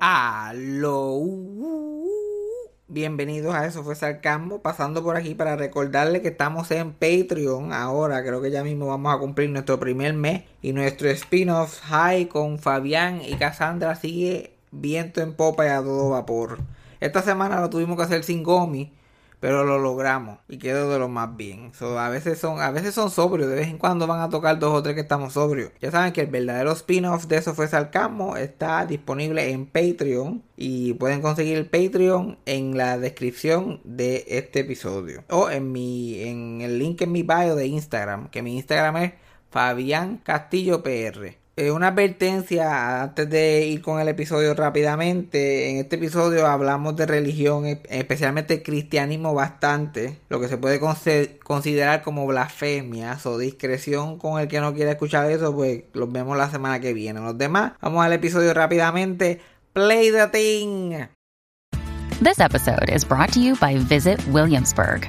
Aló. Bienvenidos a Eso fue Sarcasmo, pasando por aquí para recordarle que estamos en Patreon ahora, creo que ya mismo vamos a cumplir nuestro primer mes y nuestro spin-off High con Fabián y Cassandra sigue viento en popa y a todo vapor. Esta semana lo tuvimos que hacer sin Gomi, pero lo logramos y quedó de lo más bien. a veces son, a veces son sobrios, de vez en cuando van a tocar dos o tres que estamos sobrios. Ya saben que el verdadero spin-off de eso fue Sarcasmo está disponible en Patreon y pueden conseguir el Patreon en la descripción de este episodio o en mi en el link en mi bio de Instagram, que mi Instagram es Fabián Castillo PR. Eh, una advertencia antes de ir con el episodio rápidamente. En este episodio hablamos de religión, e, especialmente cristianismo bastante, lo que se puede considerar como blasfemia o discreción con el que no quiera escuchar eso, pues los vemos la semana que viene. Los demás, vamos al episodio rápidamente. Play the thing. This episode is brought to you by Visit Williamsburg.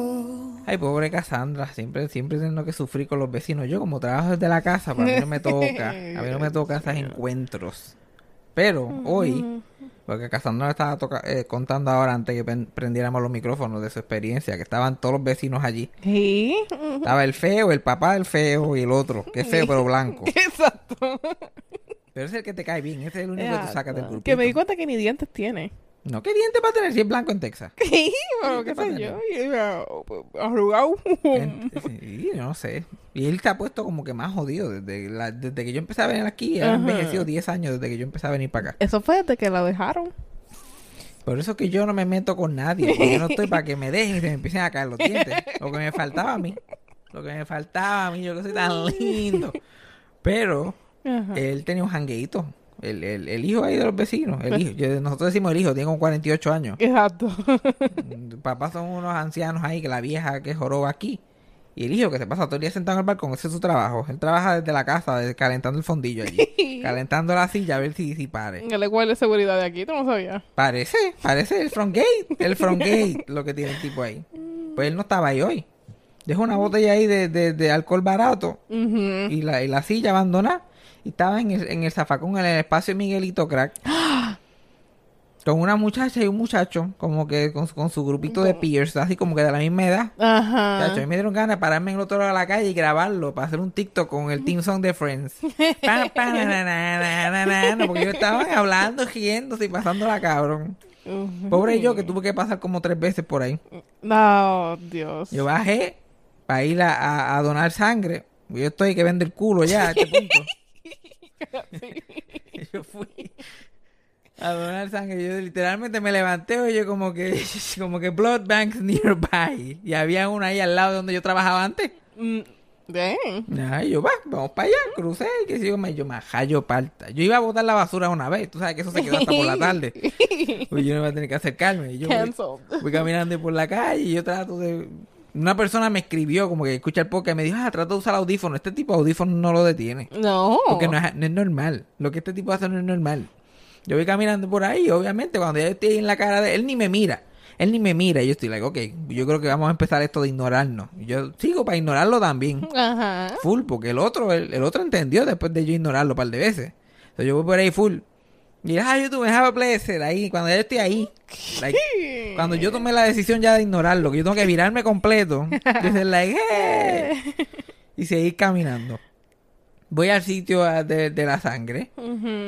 Ay, pobre Cassandra, siempre, siempre tengo que sufrir con los vecinos. Yo como trabajo desde la casa, pues a mí no me toca, a mí no me toca esos encuentros. Pero hoy, porque Cassandra me estaba eh, contando ahora antes que prendiéramos los micrófonos de su experiencia, que estaban todos los vecinos allí. ¿Sí? Estaba el feo, el papá del feo y el otro, que es feo pero blanco. Exacto. Pero es el que te cae bien, ese es el único que tú sacas del grupo. Que me di cuenta que ni dientes tiene. No, ¿qué diente va a tener si es blanco en Texas? Sí, pero qué sé yo. Arrugado. Sí, no sé. Y él está puesto como que más jodido. Desde, la, desde que yo empecé a venir aquí, ha envejecido 10 años desde que yo empecé a venir para acá. Eso fue desde que la dejaron. Por eso que yo no me meto con nadie. Porque yo no estoy para que me dejen y se me empiecen a caer los dientes. Lo que me faltaba a mí. Lo que me faltaba a mí, yo que soy tan lindo. Pero él tenía un jangueito el, el, el, hijo ahí de los vecinos. El hijo. nosotros decimos el hijo, tiene como 48 años. Exacto. Papás son unos ancianos ahí, que la vieja que joroba aquí. Y el hijo que se pasa todo el día sentado en el balcón, ese es su trabajo. Él trabaja desde la casa, calentando el fondillo allí. calentando la silla a ver si, si pare. ¿El cual de seguridad de aquí? ¿Tú no sabías? Parece, parece el front gate. El front gate, lo que tiene el tipo ahí. Pues él no estaba ahí hoy. Dejó una botella ahí de, de, alcohol barato y, la, y la silla abandonada. Y estaba en el, en el zafacón, en el espacio Miguelito Crack. Con una muchacha y un muchacho, como que con, con su grupito de peers, así como que de la misma edad. Ajá. a mí me dieron ganas de pararme en el otro lado de la calle y grabarlo para hacer un TikTok con el team song de Friends. porque yo estaba hablando, riéndose y pasando la cabrón. Pobre yo que tuve que pasar como tres veces por ahí. No, Dios. Yo bajé para ir a, a, donar sangre. Yo estoy que vende el culo ya a este punto. yo fui a donar sangre. Yo literalmente me levanté y yo como que, como que blood banks nearby. Y había una ahí al lado de donde yo trabajaba antes. Mm, yo va, vamos para allá, crucé, y que sigo, yo me hallo parta. Yo iba a botar la basura una vez, tú sabes que eso se quedó hasta por la tarde. Pues yo no iba a tener que acercarme. Yo voy, caminando por la calle y yo trato de una persona me escribió como que escucha el podcast y me dijo, ah, trata de usar audífono. Este tipo de audífono no lo detiene. No. Porque no es, normal. Lo que este tipo hace no es normal. Yo voy caminando por ahí obviamente cuando ya estoy en la cara de él, ni me mira. Él ni me mira. Y yo estoy like, ok, yo creo que vamos a empezar esto de ignorarnos. Y yo sigo para ignorarlo también. Ajá. Full, porque el otro, el, otro entendió después de yo ignorarlo un par de veces. Entonces yo voy por ahí full. Y ah, YouTube, have a pleasure. Ahí, cuando ya estoy ahí. like, cuando yo tomé la decisión ya de ignorarlo, que yo tengo que virarme completo. Dice, like, "Hey", y seguir caminando. Voy al sitio ah, de, de la sangre.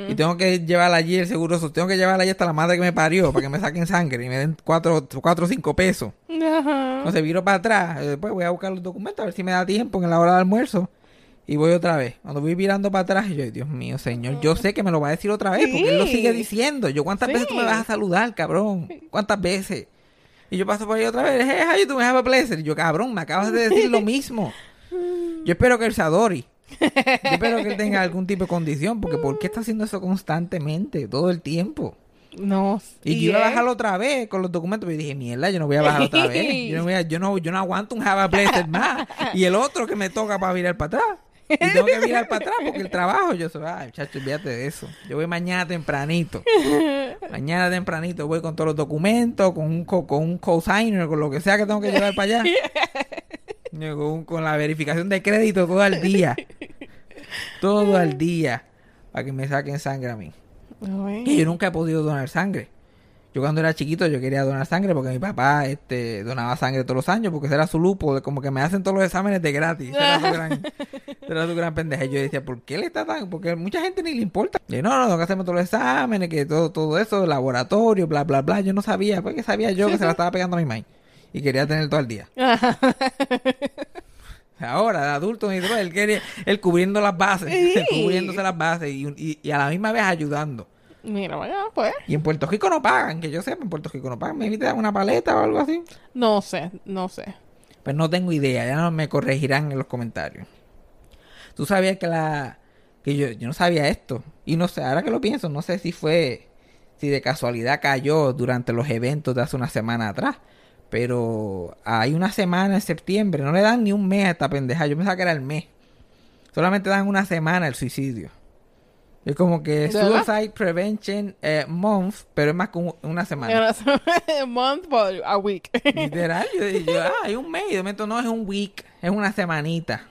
Y tengo que llevar allí el seguro. Tengo que llevar allí hasta la madre que me parió para que me saquen sangre y me den cuatro, cuatro o cinco pesos. Ajá. Entonces viro para atrás. eh, Después voy a buscar los documentos a ver si me da tiempo en la hora de almuerzo. Y voy otra vez. Cuando voy mirando para atrás, yo, Dios mío, señor, yo sé que me lo va a decir otra vez, porque él lo sigue diciendo. Yo, ¿cuántas veces tú me vas a saludar, cabrón? ¿Cuántas veces? Y yo paso por ahí otra vez, hey, how you doing? Have a pleasure. Y yo, cabrón, me acabas de decir lo mismo. Yo espero que él se adore. Yo espero que él tenga algún tipo de condición, porque ¿por qué está haciendo eso constantemente, todo el tiempo? No. Y yo iba a bajarlo otra vez con los documentos, yo dije, mierda, yo no voy a bajar otra vez. Yo no, voy a- yo no, yo no aguanto un Java Blessed más. Y el otro que me toca para virar para atrás. Y tengo que mirar para atrás porque el trabajo, yo soy, ay, chacho, olvídate de eso. Yo voy mañana tempranito. Mañana tempranito voy con todos los documentos, con un, co- con un cosigner, con lo que sea que tengo que llevar para allá. Con, con la verificación de crédito todo el día. Todo el día. Para que me saquen sangre a mí. Que yo nunca he podido donar sangre. Yo cuando era chiquito yo quería donar sangre porque mi papá este, donaba sangre todos los años porque ese era su lupo, de como que me hacen todos los exámenes de gratis. Esa era su gran, era su gran pendeja. Y yo decía, ¿por qué le está tan...? Porque mucha gente ni le importa. Y yo, no, no, tengo que hacerme todos los exámenes, que todo, todo eso, laboratorio, bla, bla, bla. Yo no sabía, porque sabía yo que se la estaba pegando a mi mamá. Y quería tener todo el día. Ahora, de adulto, él él cubriendo las bases, Sí. cubriéndose las bases y, y- y a la misma vez ayudando. Mira, vaya, pues. Y en Puerto Rico no pagan, que yo sepa, en Puerto Rico no pagan. Me te dan una paleta o algo así. No sé, no sé. Pues no tengo idea, ya no me corregirán en los comentarios. Tú sabías que la. que yo, yo no sabía esto. Y no sé, ahora que lo pienso, no sé si fue. si de casualidad cayó durante los eventos de hace una semana atrás. Pero hay una semana en septiembre, no le dan ni un mes a esta pendeja. Yo pensaba que era el mes. Solamente dan una semana el suicidio. Es como que. Suicide Prevention eh, Month, pero es más que un- una semana. Month, but a week. Literal, yo, yo, ah, hay un mes, y de momento no es un week, es una semanita.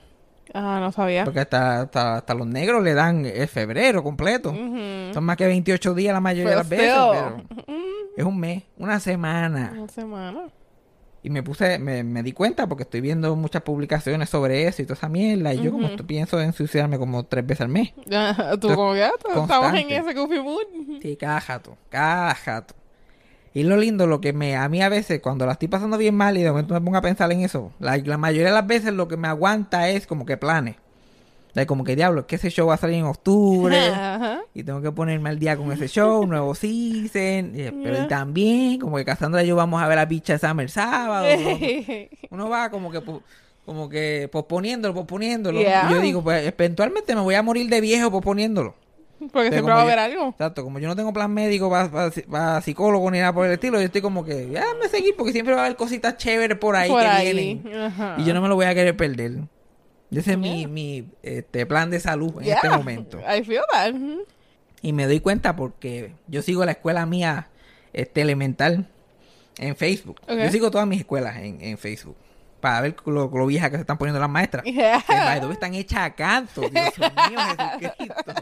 ah, no sabía. Porque hasta, hasta, hasta los negros le dan el febrero completo. Son más que 28 días la mayoría de las veces, pero es un mes, una semana. Una semana. Y me puse, me, me di cuenta porque estoy viendo muchas publicaciones sobre eso y toda esa mierda. Y yo como esto, pienso en suicidarme como tres veces al mes. Ya, Tú Esto- como que ah, estamos en ese goofy mood. Sí, cada jato, cada jato. Y lo lindo, lo que me, a mí a veces, cuando la estoy pasando bien mal y de momento me pongo a pensar en eso, la, la mayoría de las veces lo que me aguanta es como que planes. De como que diablo, que ese show va a salir en octubre Ajá. y tengo que ponerme al día con ese show, nuevo season. y- pero y también, como que Cassandra y yo vamos a ver a Bicha Summer sábado. Uno va como que como que posponiéndolo, posponiéndolo. Yeah. Y yo digo, pues eventualmente me voy a morir de viejo posponiéndolo. Porque siempre va a haber algo. Exacto, como yo no tengo plan médico para psicólogo ni nada por el estilo, yo estoy como que, ya me seguir porque siempre va a haber cositas chéveres por ahí Por que ahí. vienen. Ajá. Y yo no me lo voy a querer perder. Ese es mi, mi este, plan de salud en Yeah. este momento. I feel that. Ujú. Y me doy cuenta porque yo sigo la escuela mía este, elemental en Facebook. Ok. Yo sigo todas mis escuelas en, en Facebook. Para ver lo, lo viejas que se están poniendo las maestras. Yeah. Que están hechas a canto. Dios mío, Jesucristo.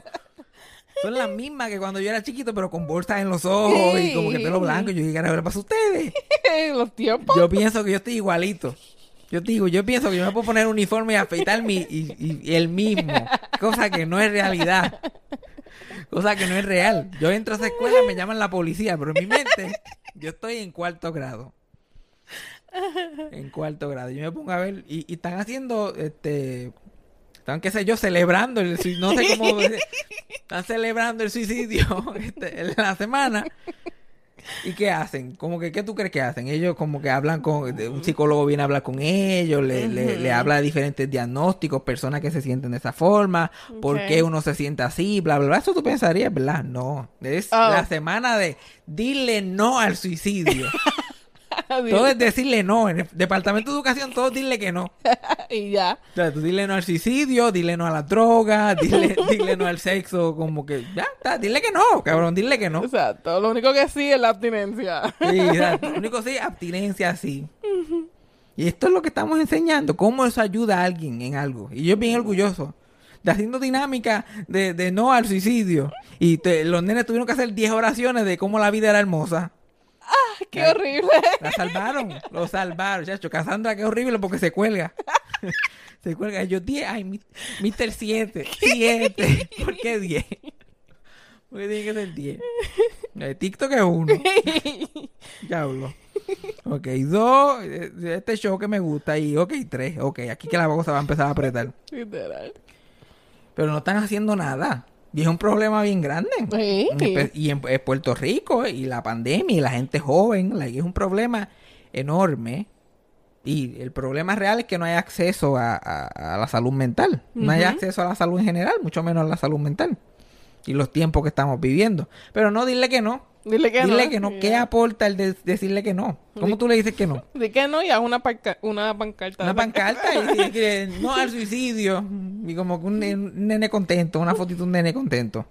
Son las mismas que cuando yo era chiquito, pero con bolsas en los ojos y como que pelo blanco. Yo dije, ¿qué le pasa a ustedes? Los tiempos. Yo pienso que yo estoy igualito. Yo digo, yo pienso que yo me puedo poner uniforme y afeitarme y, y- el mismo. Cosa que no es realidad. Cosa que no es real. Yo entro a esa escuela y me llaman la policía, pero en mi mente yo estoy en cuarto grado. En cuarto grado. Yo me pongo a ver y, están haciendo, este, están, qué sé yo, celebrando el no sé cómo, están celebrando el suicidio este, en la semana. ¿Y qué hacen? Como que, ¿qué tú crees que hacen? Ellos como que hablan con, un psicólogo viene a hablar con ellos, le, le, le habla de diferentes diagnósticos, personas que se sienten de esa forma, por Ok. qué uno se siente así, bla, bla, bla. Eso tú pensarías, ¿verdad? No. Es Oh. la semana de dile no al suicidio. todo es decirle no. En el departamento de educación, todo es dile que no. y ya. O sea, tú dile no al suicidio, dile no a la droga, dile, dile no al sexo, como que, ya está, dile que no, cabrón, dile que no. Exacto. Lo único que sí es la abstinencia. Sí, exacto. Lo único sí, abstinencia sí. Y esto es lo que estamos enseñando, cómo eso ayuda a alguien en algo. Y yo bien orgulloso de haciendo dinámica de, de no al suicidio. Y te- los nenes tuvieron que hacer 10 oraciones de cómo la vida era hermosa. ¡Qué horrible! La salvaron, lo salvaron, chacho. Cassandra, qué horrible porque se cuelga. se cuelga. Yo 10, ay, Mr. 7, 7. ¿Por qué 10? Porque tiene que ser 10. Eh, TikTok es 1. Diablo. Ok, 2. Este show que me gusta. Y ok, 3. Ok, aquí que la cosa va a empezar a apretar. Literal. Pero no están haciendo nada. Y es un problema bien grande. Sí. Y en, en Puerto Rico, y la pandemia, y la gente joven, like, es un problema enorme. Y el problema real es que no hay acceso a, a- a la salud mental. No hay Ujú. acceso a la salud en general, mucho menos a la salud mental. Y los tiempos que estamos viviendo. Pero no, dile que no. Dile que dile no. que no. ¿Qué aporta el de decirle que no? ¿Cómo tú le dices que no? Di que no y haz una, una pancarta. Una pancarta y dice que no al suicidio. Y como que un, ne- un nene contento, una fotito de un nene contento.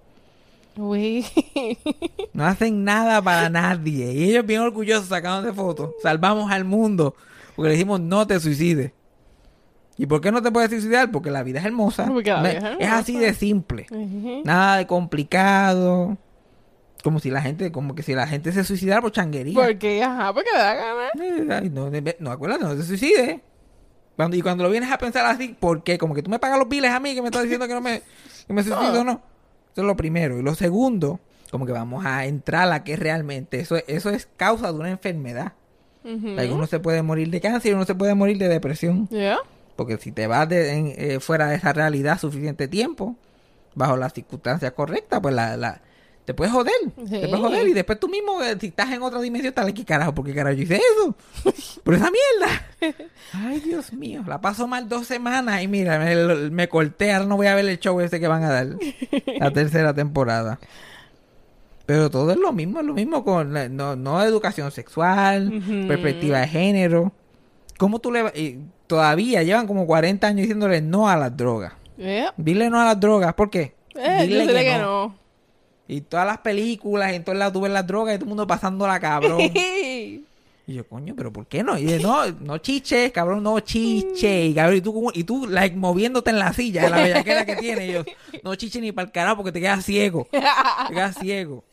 Uy. No hacen nada para nadie. Y ellos bien orgullosos sacándose fotos. Salvamos al mundo. Porque le dijimos no te suicides. ¿Y por qué no te puedes suicidar? Porque la vida es hermosa. Porque la No- vida es es así de simple. Nada de complicado. Como si la gente, como que si la gente se suicidara por changuería. Porque, ajá, porque le da gana. Eh, ay, no, no, acuérdate, no te suicides. Cuando, y cuando lo vienes a pensar así, ¿por qué? Como que tú me pagas los biles a mí que me estás diciendo que no me, que me suicido, no. Eso es lo primero. Y lo segundo, como que vamos a entrar a que realmente eso, eso es causa de una enfermedad. Like, uno se puede morir de cáncer y uno se puede morir de depresión. Porque si te vas de- en- eh, fuera de esa realidad suficiente tiempo, bajo las circunstancias correctas, pues la, la- te puedes joder. Te Sí. puedes joder. Y después tú mismo, eh, si estás en otra dimensión, estás aquí, carajo, ¿por qué carajo yo hice eso? Por esa mierda. Ay, Dios mío. La paso mal dos semanas y mira, me, me corté. Ahora no voy a ver el show ese que van a dar. La tercera temporada. Pero todo es lo mismo, es lo mismo con la- no, no educación sexual, perspectiva de género. ¿Cómo tú le y todavía llevan como 40 años diciéndole no a las drogas? ¿Ya? Dile no a las drogas, ¿por qué? Eh, yo sé que no. Y todas las películas, y en todos lados tú ves las drogas y todo el mundo pasándola cabrón. Y yo, coño, pero ¿por qué no? Y dice, no, no chiches, cabrón, no chiche. Y cabrón, y tú, y tú like, moviéndote en la silla, de la bellaquera que tiene. Y yo, no chiche ni para el carajo porque te quedas ciego. Te quedas ciego.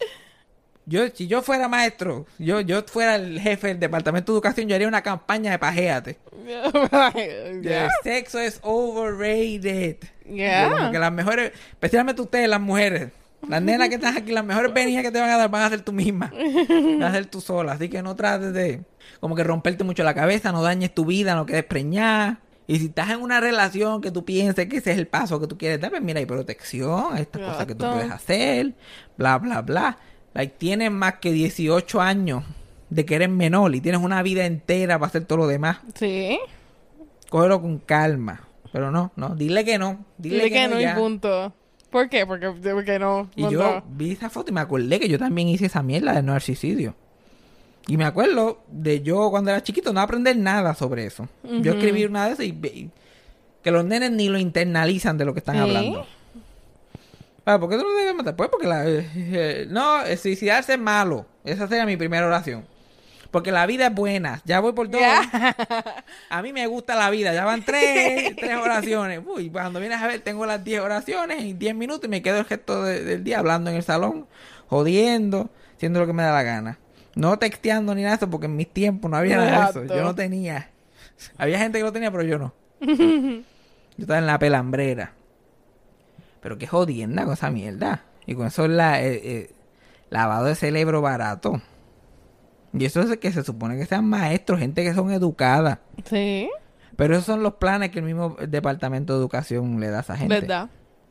Yo, si yo fuera maestro, yo, yo fuera el jefe del departamento de educación, yo haría una campaña de pajéate. El sexo es overrated. Ya. Yo como que las mejores, especialmente ustedes, las mujeres, las nenas que están aquí, las mejores venidas que te van a dar van a ser tú misma. Van a ser tú sola. Así que no trates de como que romperte mucho la cabeza, no dañes tu vida, no quedes preñada. Y si estás en una relación que tú pienses que ese es el paso que tú quieres dar, pues mira, hay protección, estas cosas que tú puedes hacer, bla, bla, bla. Like, tienes más que 18 años de que eres menor y tienes una vida entera para hacer todo lo demás. Sí. Cógelo con calma. Pero no, no, dile que no. Dile, Dile que no y ya. punto. ¿Por qué? Porque, porque no. Y yo vi esa foto y me acordé que yo también hice esa mierda de narcisismo. Y me acuerdo de yo cuando era chiquito no aprender nada sobre eso. Yo Ujú. escribí una de esas y, y que los nenes ni lo internalizan de lo que están hablando. Ah, ¿Por qué tú no debes matar? Pues porque la, eh, eh, no, eh, suicidarse es malo. Esa sería mi primera oración. Porque la vida es buena. Ya voy por dos. A mí me gusta la vida. Ya van tres, tres oraciones. Uy, cuando vienes a ver, tengo las diez oraciones en diez minutos y me quedo el gesto de- del día hablando en el salón, jodiendo, haciendo lo que me da la gana. No texteando ni nada de eso, porque en mis tiempos no había nada de eso. Yo no tenía. Había gente que lo tenía, pero yo no. Yo estaba en la pelambrera. Pero qué jodienda con esa mierda. Y con eso es la, eh, eh, lavado de cerebro barato. Y eso es que se supone que sean maestros, gente que son educadas. Sí. Pero esos son los planes que el mismo departamento de educación le da a esa gente. ¿Verdad?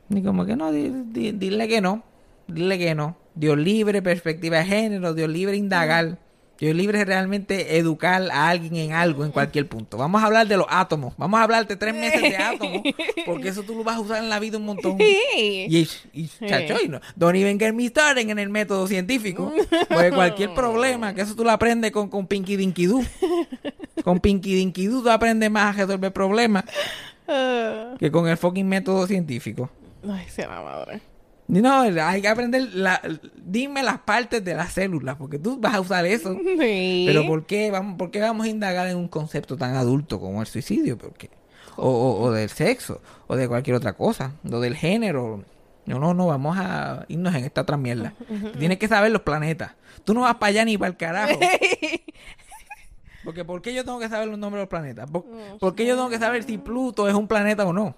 Y como que no, di- di- dile que no. Dile que no. Dios libre, perspectiva de género, Dios libre indagar. Dios libre es realmente educar a alguien en algo, en cualquier punto. Vamos a hablar de los átomos. Vamos a hablar de tres meses de átomos. Porque eso tú lo vas a usar en la vida un montón. Y, y chacho, y no, don't even get me started en el método científico. Porque cualquier problema, que eso tú lo aprendes con, con Pinky Dinky Doo. Con Pinky Dinky Doo tú aprendes más a resolver problemas Ah. que con el fucking método científico. ay, sea la madre. No, hay que aprender, la, dime las partes de las células, porque tú vas a usar eso. Sí. Pero ¿por qué, vamos, ¿por qué vamos a indagar en un concepto tan adulto como el suicidio? Porque o, o- o del sexo, o de cualquier otra cosa, o del género. No, no, no, vamos a irnos en esta otra mierda. Tienes que saber los planetas. Tú no vas para allá ni para el carajo. Porque ¿por qué yo tengo que saber los nombres de los planetas? ¿Por, por qué yo tengo que saber si Pluto es un planeta o no?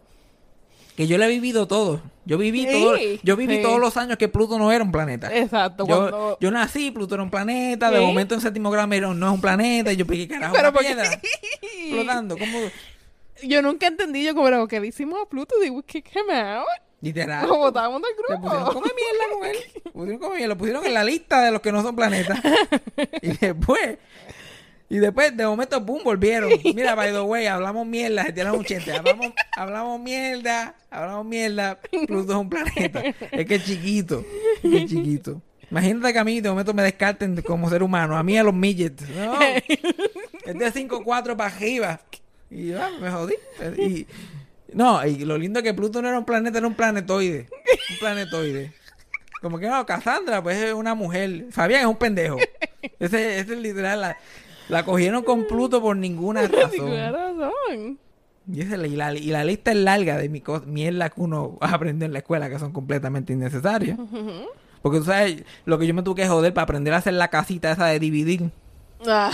Que yo lo he vivido todo. Yo viví Sí, todo, yo viví sí. todos los años que Pluto no era un planeta. Exacto, Yo, cuando- yo nací, Pluto era un planeta, de momento en séptimo grado me dijeron, no es un planeta, y yo pegué carajo Pero una piedra flotando, como Yo nunca entendí, yo como, ¿pero qué le hicimos a Pluto? Digo, kick him out. literal. Lo botamos del Se pusieron grupo. come mierda con él. Pusieron come mierda, Lo pusieron en la lista de los que no son planetas. Y después, y después, de momento, boom, volvieron. Mira, by the way, hablamos mierda, se. Hablamos, hablamos mierda, hablamos mierda. Pluto es un planeta. Es que es chiquito. Es que es chiquito. Imagínate que a mí de momento me descarten como ser humano. A mí a los midgets. No. Es de 5'4 para arriba. Y yo, ah, me jodí. Y, no, y lo lindo es que Pluto no era un planeta, era un planetoide. Un planetoide. Como que no, Cassandra, pues es una mujer. Fabián es un pendejo. Ese, ese es literal. La, la cogieron con Pluto por ninguna Ninguna razón. razón. Y, la, y, la, y la lista es larga de mi mierda que uno aprendió en la escuela que son completamente innecesarias. Porque tú sabes, lo que yo me tuve que joder para aprender a hacer la casita esa de dividir. Ah.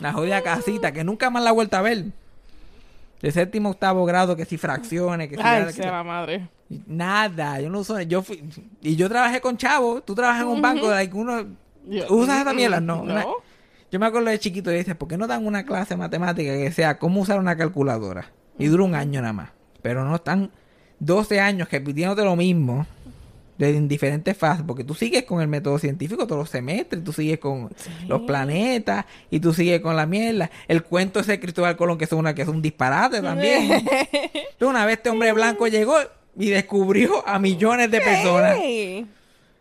La jodida casita que nunca más la he vuelto a ver. De séptimo octavo grado, que si fracciones, que si Ay, que sea si- la madre. Nada, yo no uso. Yo fui, y yo trabajé con Chavo. Tú trabajas en un banco de que uno. Yo- ¿Usas esa mierda? No. No. Yo me acuerdo de chiquito y dices, ¿por qué no dan una clase de matemática que sea cómo usar una calculadora? Y dura un año nada más. Pero no están 12 años repitiéndote lo mismo de en diferentes fases, porque tú sigues con el método científico todos los semestres, tú sigues con los planetas y tú sigues con la mierda. El cuento ese de Cristóbal Colón que es una que es un disparate también. Entonces, una vez este hombre blanco llegó y descubrió a millones de personas. Hey.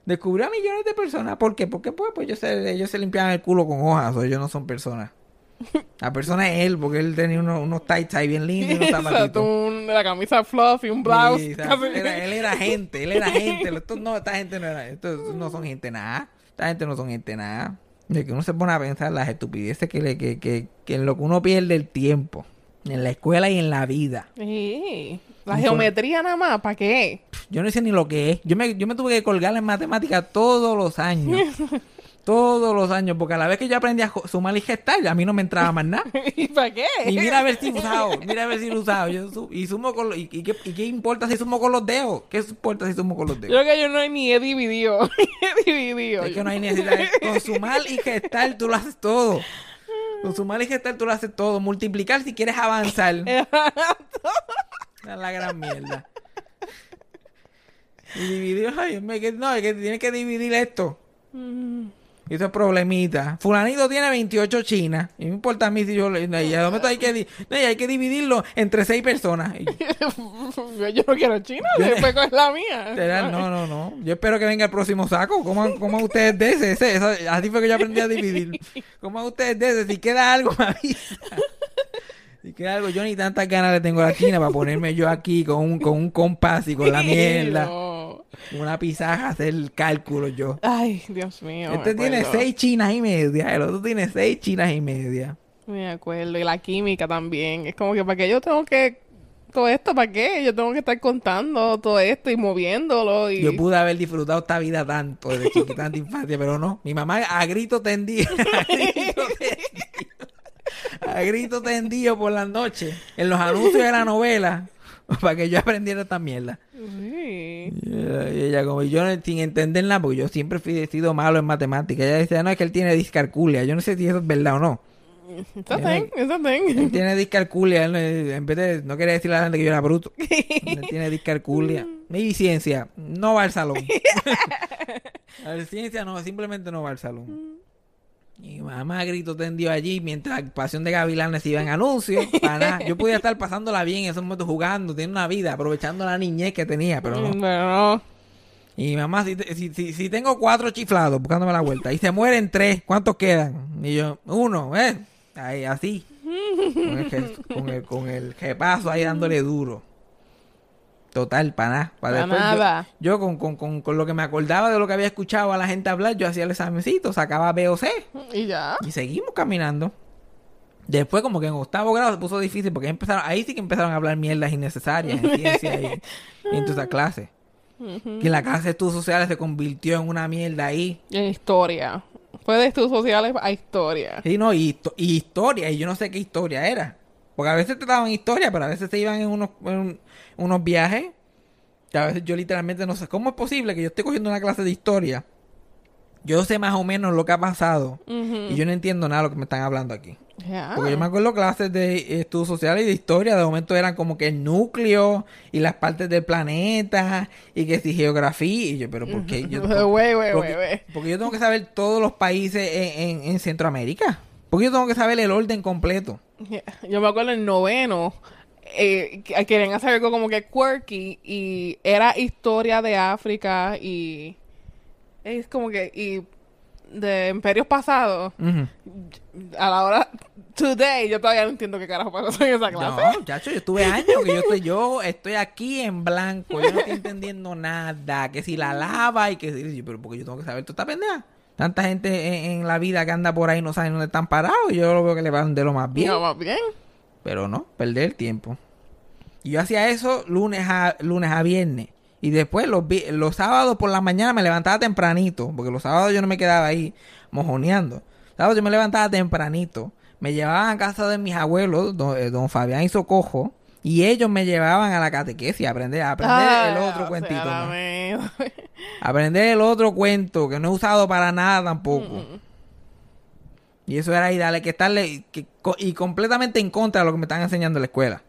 Descubrió a millones de personas. ¿Por qué? Porque pues, pues ellos, se, ellos se limpiaban el culo con hojas, o ellos no son personas. La persona es él, porque él tenía unos, unos tights ahí bien lindos y unos zapatitos. un- la camisa fluffy, un blouse. Sí, era- él era gente, él era gente. Estos no, esta gente no era, estos no son gente nada. Esta gente no son gente nada. De que uno se pone a pensar las estupideces que, le, que, que, que en lo que uno pierde el tiempo. En la escuela y en la vida. Sí. La geometría nada más, ¿para qué? Yo no sé ni lo que es. Yo me, yo me tuve que colgar en matemáticas todos los años. todos los años. Porque a la vez que yo aprendí a sumar y gestar, a mí no me entraba más nada. ¿Y para qué? Y mira a ver si usado, mira a ver si usado. Yo su- y sumo con los, y, y qué, y qué importa si sumo con los dedos? ¿Qué importa si sumo con los Yo dedos? creo que yo no ni he dividido. Ni he dividido. Es que no hay necesidad. Con sumar y gestar tú lo haces todo. Con sumar y gestar tú lo haces todo. Multiplicar si quieres avanzar. Es la gran mierda. Y dividir, ay, me- no, es que tienes que dividir esto. Y eso es problemita. Fulanito tiene 28 chinas. Y no importa a mí si yo le. no, hay que, di- no, y hay que dividirlo entre seis personas. Y- yo no quiero China, después con la mía. No, no, no. Yo espero que venga el próximo saco. ¿Cómo, cómo ustedes de ese? ese esa- así fue que yo aprendí a dividir. ¿Cómo ustedes de ese? Si queda algo, me avisa. Queda algo, yo ni tantas ganas le tengo a la China para ponerme yo aquí con un, con un compás y con la mierda. No. Una pizarra, hacer el cálculo yo. Ay, Dios mío. este tiene acuerdo. seis chinas y media. El otro tiene seis chinas y media. Me acuerdo. Y la química también. Es como que para qué yo tengo que. Todo esto, ¿para qué? Yo tengo que estar contando todo esto y moviéndolo. Y... Yo pude haber disfrutado esta vida tanto desde chiquita, tanta infancia, pero no. Mi mamá a grito tendido, a grito tendido, a grito tendido por las noches, en los anuncios de la novela, para que yo aprendiera esta mierda. Sí. Y ella, como yo no- sin entender nada, porque yo siempre fui he sido malo en matemáticas. Ella decía, no, es que él tiene discalculia. Yo no sé si eso es verdad o no. Esa thing, esa Él thing. tiene discalculia. él, en vez de, no quería decirle a la gente que yo era bruto. Él tiene discalculia. Mi ciencia, no va al salón. a ver, ciencia no, simplemente no va al salón. Y mamá grito tendió allí mientras Pasión de Gavilanes iba en anuncios. Para. Yo podía estar pasándola bien en esos momentos jugando, teniendo una vida, aprovechando la niñez que tenía, pero no. Bueno. Y mamá, si, si, si, si tengo cuatro chiflados buscándome la vuelta y se mueren tres, ¿cuántos quedan? Y yo, uno, ¿eh? Ahí, así. Con el, con el, con el jepazo ahí dándole duro. Total, para nada. Pa' después yo- nada. Yo, con, con, con, con lo que me acordaba de lo que había escuchado a la gente hablar, yo hacía el examencito, sacaba B o C Y ya. y seguimos caminando. Después como que en octavo grado se puso difícil porque empezaron, ahí sí que empezaron a hablar mierdas innecesarias en ciencia y, y en toda esa clase. Que la clase de estudios sociales se convirtió en una mierda ahí. En historia. Fue de estudios sociales a historia. Sí, no, y historia, y yo no sé qué historia era. Porque a veces te daban historia, pero a veces se iban en unos, en unos viajes. Que a veces yo literalmente no sé cómo es posible que yo esté cogiendo una clase de historia. Yo sé más o menos lo que ha pasado. Y yo no entiendo nada de lo que me están hablando aquí. Porque yo me acuerdo clases de estudios sociales y de historia, de momento eran como que el núcleo y las partes del planeta y que si geografía. Y yo, pero ¿por qué? Yo, porque yo tengo que saber todos los países en, en- en Centroamérica. Porque yo tengo que saber el orden completo. Yo me acuerdo en noveno. Eh, que- querían hacer algo como que quirky y era historia de África y es como que y de imperios pasados a la hora today yo todavía no entiendo qué carajo pasó en esa clase No, muchacho, yo estuve años que yo estoy, yo estoy aquí en blanco. Yo no estoy entendiendo nada. Que si la lava y que si, pero porque yo tengo que saber toda esta pendeja. Tanta gente en, en la vida que anda por ahí no saben dónde están parados. Yo lo veo que le van de lo más bien. No, más bien Pero no, perder el tiempo. Y yo hacía eso lunes a, lunes a viernes. Y después los, los sábados por la mañana me levantaba tempranito. Porque los sábados yo no me quedaba ahí mojoneando. Sábados yo me levantaba tempranito. Me llevaban a casa de mis abuelos, don, eh, don Fabián y Socojo. Y ellos me llevaban a la catequesis a aprender, a aprender el otro o cuentito. mierda. Aprender el otro cuento que no he usado para nada tampoco. Y eso era ahí, dale, que estarle que- y completamente en contra de lo que me están enseñando en la escuela.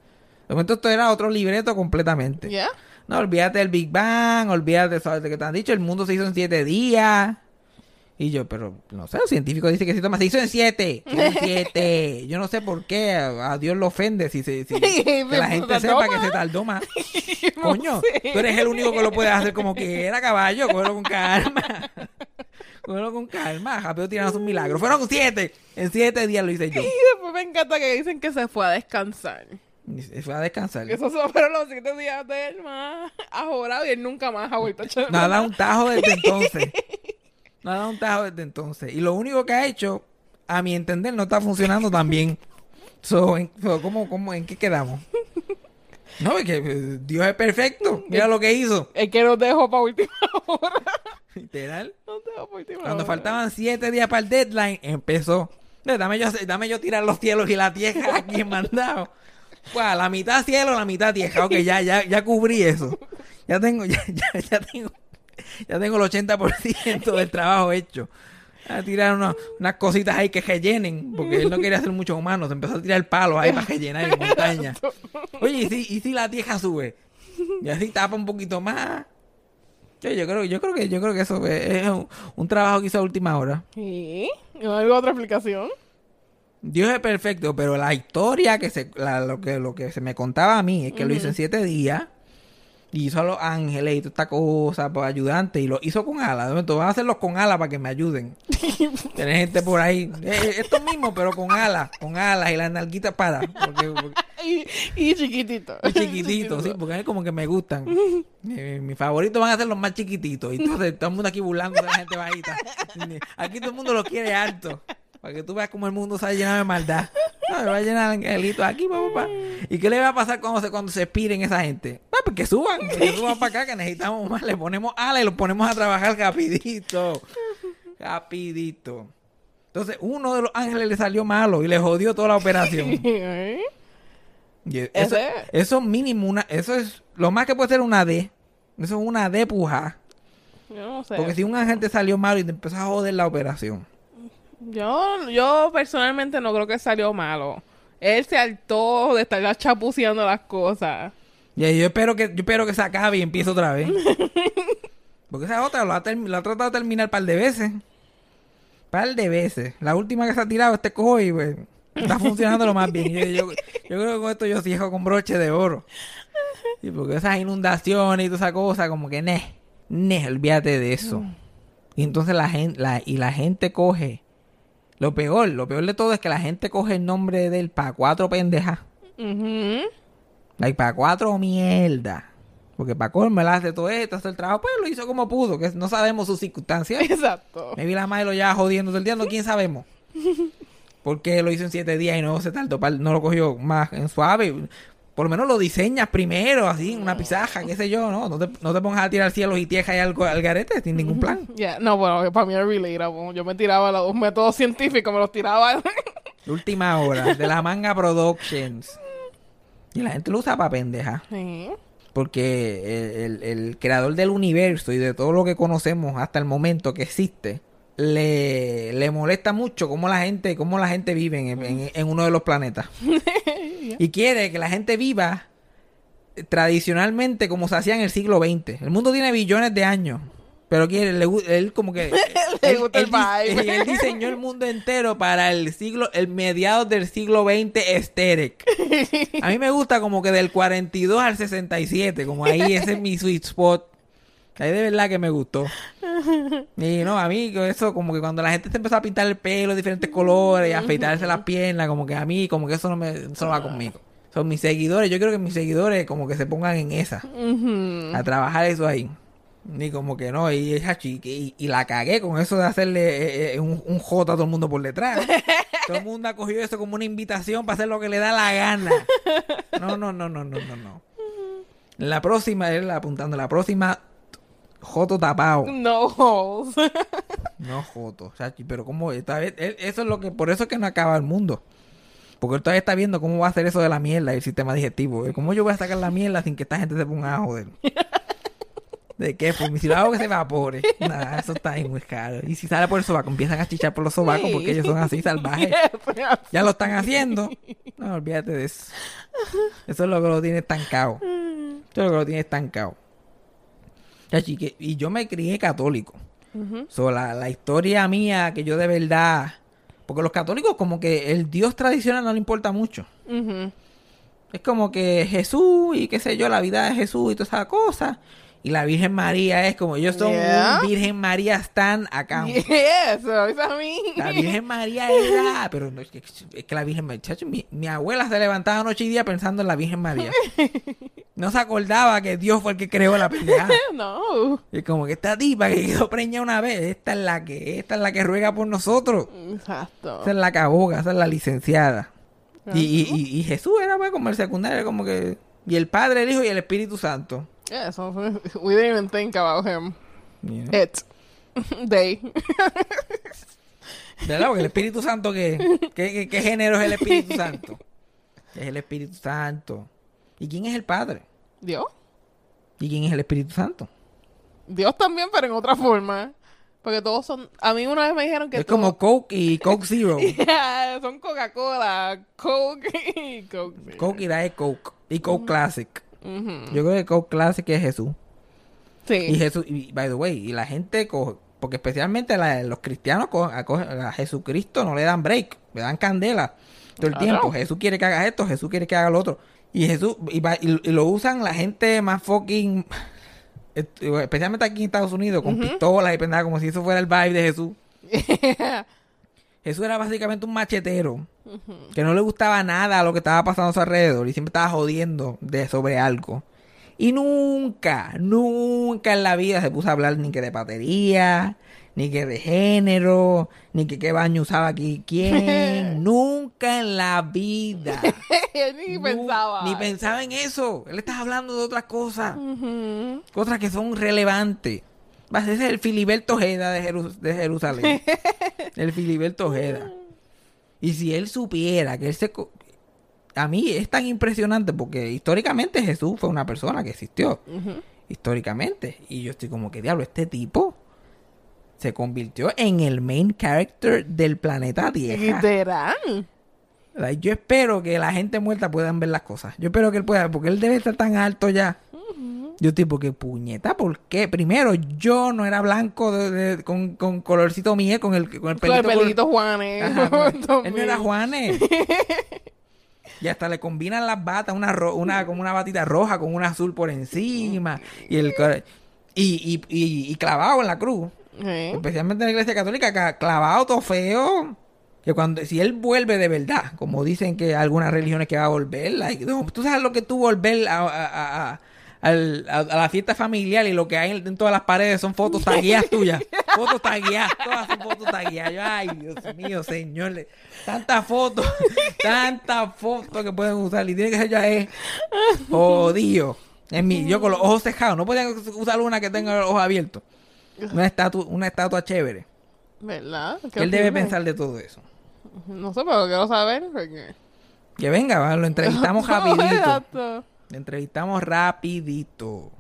De momento esto era otro libreto completamente. ¿Ya? No, olvídate del Big Bang, olvídate de eso que te han dicho, el mundo se hizo en siete días. Y yo, pero no sé, los científicos dicen que se toma, se hizo en siete, en siete. Yo no sé por qué, a, a Dios lo ofende si, se, si- que la Se gente sepa que se tardó más. No Coño, sé. tú eres el único que lo puede hacer como que era caballo, cógelo con calma. cógelo con calma, rápido tiramos un milagro. Fueron siete, en siete días lo hice yo. Y después me encanta que dicen que se fue a descansar. Se fue a descansar. Esos fueron los siete días de él más ajorado y él nunca más ha vuelto a echar dado un tajo desde entonces. No ha dado un tajo desde entonces. Y lo único que ha hecho, a mi entender, no está funcionando tan bien. So, en, so, ¿cómo, cómo, ¿En qué quedamos? No, es que eh, Dios es perfecto. Mira lo que hizo. El que nos dejó para última hora. Literal. Nos dejó para última Cuando hora. faltaban siete días para el deadline, empezó. Dame yo, dame yo tirar los cielos y la tierra aquí en mandado. A la mitad cielo, la mitad tierra. Ok, ya, ya, ya cubrí eso. Ya tengo, ya, ya, ya tengo, ya tengo el 80% del trabajo hecho. A tirar unos- unas cositas ahí que rellenen, porque él no quería hacer muchos humanos. Empezó a tirar palos ahí para rellenar en montaña. Oye, ¿y si, y si la tierra sube? Y así tapa un poquito más. Yo, yo creo, yo creo que, yo creo que eso es, un, un trabajo que hizo a última hora. ¿Y? ¿No hay otra explicación? Dios es perfecto, pero la historia que se, la- lo que, lo que se me contaba a mí es que lo hizo en siete días. Y hizo a los ángeles y toda esta cosa, pues ayudante, y lo hizo con alas. Momento, van a hacerlos con alas para que me ayuden. Tener gente por ahí, eh, esto mismo, pero con alas, con alas y las nalguitas para. Porque, porque- Y, y chiquitito. y chiquititos, sí, porque es como que me gustan. Eh, mis favoritos van a ser los más chiquititos. Y entonces todo el mundo aquí burlando de la gente bajita. Aquí todo el mundo los quiere alto. Para que tú veas cómo el mundo se va a llenar de maldad. No, me va a llenar de angelitos aquí, papá. ¿Y qué le va a pasar cuando se, cuando se expiren esa gente? Ah, pues que suban, que suban para acá, que necesitamos más. Le ponemos alas y los ponemos a trabajar rapidito. Rapidito. Entonces, uno de los ángeles le salió malo y le jodió toda la operación. ¿Eh? Y eso, eso mínimo, una, eso es lo más que puede ser una D. Eso es una D puja. Yo no sé. Porque si un agente salió malo y te empezó a joder la operación. Yo, yo personalmente no creo que salió malo. Él se hartó de estar chapuceando las cosas. Y yo espero que, yo espero que se acabe y empiece otra vez. Porque esa otra lo ha, term- lo ha tratado de terminar un par de veces. par de veces. La última que se ha tirado este cojo y pues, está funcionando lo más bien. Yo, yo- yo creo que con esto yo cierro con broche de oro. Sí, porque esas inundaciones y toda esa cosa, como que ne, ne, olvídate de eso. Y entonces la gente, la, y la gente coge. Lo peor, lo peor de todo es que la gente coge el nombre de él para cuatro pendejas. Ujú. Like, para cuatro mierda. Porque para colmo él hace todo esto, hace el trabajo, pues lo hizo como pudo, que no sabemos sus circunstancias. Exacto. Maybe la madre lo lleva jodiendo todo el día, no quién sabemos. ¿Por qué lo hizo en siete días y no se tardó, no lo cogió más en suave? Por lo menos lo diseñas primero, así, en una pizaja, qué sé yo, ¿no? No te, no te pongas a tirar cielos y tiejas y algo al garete sin ningún plan. Yeah, No, bueno, para mí era relatable. Yo me tiraba los métodos científicos, me los tiraba. Última hora, de la manga Productions. Y la gente lo usa para pendeja. Sí. Porque el, el- el creador del universo y de todo lo que conocemos hasta el momento que existe, le, le molesta mucho cómo la gente, cómo la gente vive en, en- en uno de los planetas. Y quiere que la gente viva tradicionalmente como se hacía en el siglo XX. El mundo tiene billones de años. Pero quiere, le él como que... Le él, gusta el él dis- vibe. él diseñó el mundo entero para el siglo, el mediados del siglo XX aesthetic. A mí me gusta como que del 42 al 67, como ahí ese es mi sweet spot. Ahí de verdad que me gustó. Y no, a mí eso como que cuando la gente se empezó a pintar el pelo de diferentes colores y a afeitarse las piernas, como que a mí como que eso no me eso no va conmigo. Son mis seguidores, yo quiero que mis seguidores como que se pongan en esa, a trabajar eso ahí. Ni como que no, y, esa y, y la cagué con eso de hacerle eh, eh, un, un J a todo el mundo por detrás. todo el mundo ha cogido eso como una invitación para hacer lo que le da la gana. No, no, no, no, no, no, no. La próxima, él apuntando, la próxima, Joto tapado. No holes. No Joto, chachi, pero como esta vez, él- eso es lo que, por eso es que no acaba el mundo. Porque él todavía está viendo cómo va a hacer eso de la mierda y el sistema digestivo. ¿eh? ¿Cómo yo voy a sacar la mierda sin que esta gente se ponga a joder? ¿De qué? Pues si lo hago que se evapore. Nada, eso está ahí muy caro. Y si sale por el sobaco, empiezan a chichar por los sobacos Sí. porque ellos son así salvajes. Ya lo están haciendo. No, olvídate de eso. Eso es lo que lo tiene estancado. Eso es lo que lo tiene estancado. Que- y yo me crié católico. So, la, la historia mía que yo de verdad... Porque los católicos como que el Dios tradicional no le importa mucho. Ujú. Es como que Jesús y qué sé yo, la vida de Jesús y todas esas cosas. Y la Virgen María es como ellos son Yeah. un Virgen María Stan acá. Yes, so it's a mí. La Virgen María era, pero no, es, que, es que la Virgen María, chacho, mi, mi abuela se levantaba noche y día pensando en la Virgen María. No se acordaba que Dios fue el que creó la pendeja. No. Y como que esta tipa que quedó preña una vez, esta es la que, esta es la que ruega por nosotros. Exacto. Esa es la caboga, esa es la licenciada. Y, y, y, y Jesús era pues como el secundario, como que... Y el Padre, el Hijo y el Espíritu Santo. Yeah, so we didn't even think about him. Know? It. They. ¿Verdad? Porque el Espíritu Santo, ¿qué, qué, qué- qué género es el Espíritu Santo? Es el Espíritu Santo. ¿Y quién es el Padre? Dios. ¿Y quién es el Espíritu Santo? Dios también, pero en otra forma. Porque todos son. A mí una vez me dijeron que. Es como Coke y Coke Zero. Yeah, son Coca-Cola, Coke y Coke. Zero. Coke y da es Coke. Y Coke Classic. Yo creo que Coke Classic es Jesús. Y Sí. Jesús, y by the way, y la gente coge, porque especialmente la- los cristianos cogen- a, a Jesucristo no le dan break, le dan candela todo el Claro. tiempo. Jesús quiere que haga esto, Jesús quiere que haga lo otro. Y Jesús, y, y- y lo usan la gente más fucking, especialmente aquí en Estados Unidos, con pistolas y pendejas, como si eso fuera el vibe de Jesús. Jesús era básicamente un machetero que no le gustaba nada a lo que estaba pasando a su alrededor y siempre estaba jodiendo de sobre algo. Y nunca, nunca en la vida se puso a hablar ni que de batería, ni que de género, ni que qué baño usaba aquí quién. nunca en la vida. Ni Nu- pensaba. Ni pensaba en eso. Él estaba hablando de otras cosas. Cosas que son relevantes. Va a ser el Filiberto Ojeda de, Jeru- de Jerusalén. el Filiberto Ojeda. Y si él supiera que él se... A mí es tan impresionante porque históricamente Jesús fue una persona que existió. Históricamente. Y yo estoy como que, diablo, este tipo se convirtió en el main character del planeta Tierra. Literal. Like, Yo espero que la gente muerta puedan ver las cosas. Yo espero que él pueda, porque él debe estar tan alto ya. Yo tipo que puñeta, ¿por qué? Primero, yo no era blanco de- de- con, con colorcito miel, con el, con el Con el pelito. col- pelito Juanes. Ajá, él no era Juanes. Y hasta le combinan las batas, una, ro- una como una batita roja con un azul por encima. Y el y, y, y, y clavado en la cruz. Especialmente en la iglesia católica, ca- clavado todo feo. Que cuando, si él vuelve de verdad, como dicen que algunas religiones que va a volver, like, no, tú sabes lo que tú volver a- a- al- a- a la fiesta familiar y lo que hay en, todas las paredes son fotos tagueadas tuyas. fotos tagueadas, todas son fotos tagueadas. Yo, ay, Dios mío, señor. le- Tantas fotos, tantas fotos que pueden usar. Y tiene que ser ya es jodido. En mí, yo con los ojos cejados, no podía usar una que tenga los ojos abiertos. Una estatua, una estatua chévere. ¿Verdad? Qué Él debe pensar de todo eso. No sé, pero quiero saber. Porque... Que venga, va, lo entrevistamos rapidito. Entrevistamos rapidito.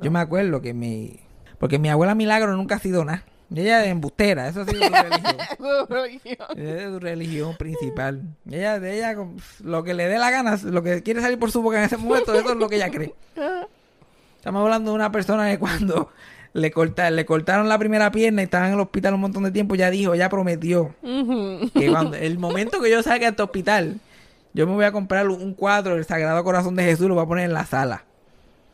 Yo me acuerdo que mi... Porque mi abuela Milagro nunca ha sido nada. Ella es embustera, eso ha sido su religión. Su religión. Esa es su religión principal. Ella, de ella, lo que le dé la gana, lo que quiere salir por su boca en ese momento, eso es lo que ella cree. Estamos hablando de una persona que cuando le, corta, le cortaron la primera pierna y estaba en el hospital un montón de tiempo, ya dijo, ya prometió que cuando el momento que yo salga de este hospital, yo me voy a comprar un cuadro del Sagrado Corazón de Jesús, lo voy a poner en la sala.